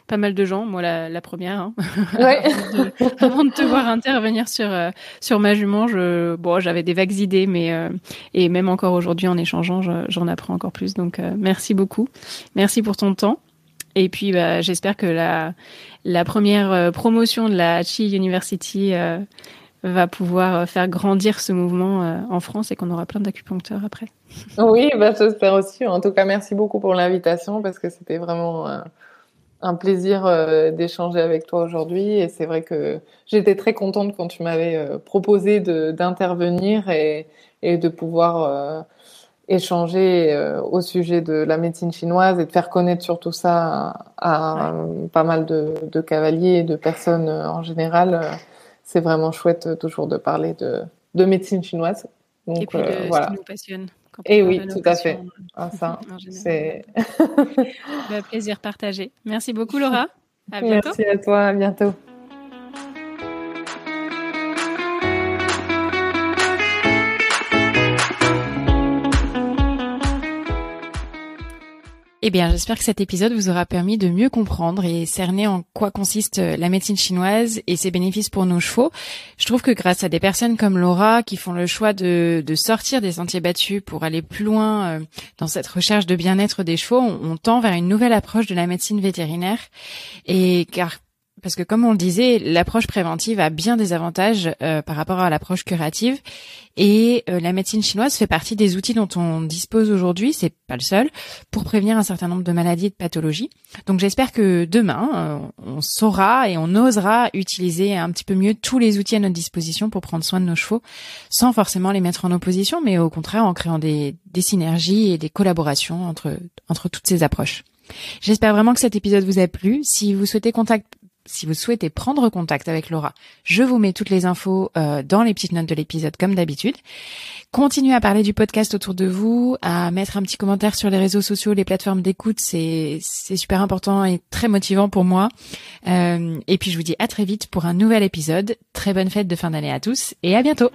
pas mal de gens. Moi, la, la première. Hein. [LAUGHS] Ouais. [LAUGHS] avant, de, avant de te voir intervenir sur euh, sur ma jument, je bon, j'avais des vagues idées, mais euh, et même encore aujourd'hui en échangeant, je- j'en apprends encore plus. Donc euh, merci beaucoup, merci pour ton temps. Et puis bah, j'espère que la première euh, promotion de la Chi University euh, va pouvoir euh, faire grandir ce mouvement en France et qu'on aura plein d'acupuncteurs après. [LAUGHS] Oui, bah, j'espère aussi. En tout cas, merci beaucoup pour l'invitation parce que c'était vraiment un plaisir d'échanger avec toi aujourd'hui. Et c'est vrai que j'étais très contente quand tu m'avais proposé d'intervenir et, et de pouvoir échanger euh, au sujet de la médecine chinoise et de faire connaître surtout ça à, à, pas mal de, de cavaliers et de personnes euh, en général. Euh, C'est vraiment chouette toujours de parler de, de médecine chinoise. Donc et puis de euh, ce voilà. qui nous passionne. on oui, tout à fait. Ah, ça, [LAUGHS] c'est. Bah, plaisir partagé. Merci beaucoup [LAUGHS] Laura. À bientôt. Merci à toi, à bientôt. Eh bien, j'espère que cet épisode vous aura permis de mieux comprendre et cerner en quoi consiste euh, la médecine chinoise et ses bénéfices pour nos chevaux. Je trouve que grâce à des personnes comme Laura qui font le choix de, de sortir des sentiers battus pour aller plus loin euh, dans cette recherche de bien-être des chevaux, on, on tend vers une nouvelle approche de la médecine vétérinaire. Et car parce que comme on le disait, l'approche préventive a bien des avantages euh, par rapport à l'approche curative et euh, la médecine chinoise fait partie des outils dont on dispose aujourd'hui, c'est pas le seul, pour prévenir un certain nombre de maladies et de pathologies. Donc j'espère que demain, euh, on saura et on osera utiliser un petit peu mieux tous les outils à notre disposition pour prendre soin de nos chevaux, sans forcément les mettre en opposition, mais au contraire en créant des, des synergies et des collaborations entre, entre toutes ces approches. J'espère vraiment que cet épisode vous a plu. Si vous souhaitez contact, si vous souhaitez prendre contact avec Laura, je vous mets toutes les infos euh, dans les petites notes de l'épisode comme d'habitude. Continuez à parler du podcast autour de vous, à mettre un petit commentaire sur les réseaux sociaux, les plateformes d'écoute, c'est super important et très motivant pour moi. Euh, et puis je vous dis à très vite pour un nouvel épisode. Très bonne fête de fin d'année à tous et à bientôt.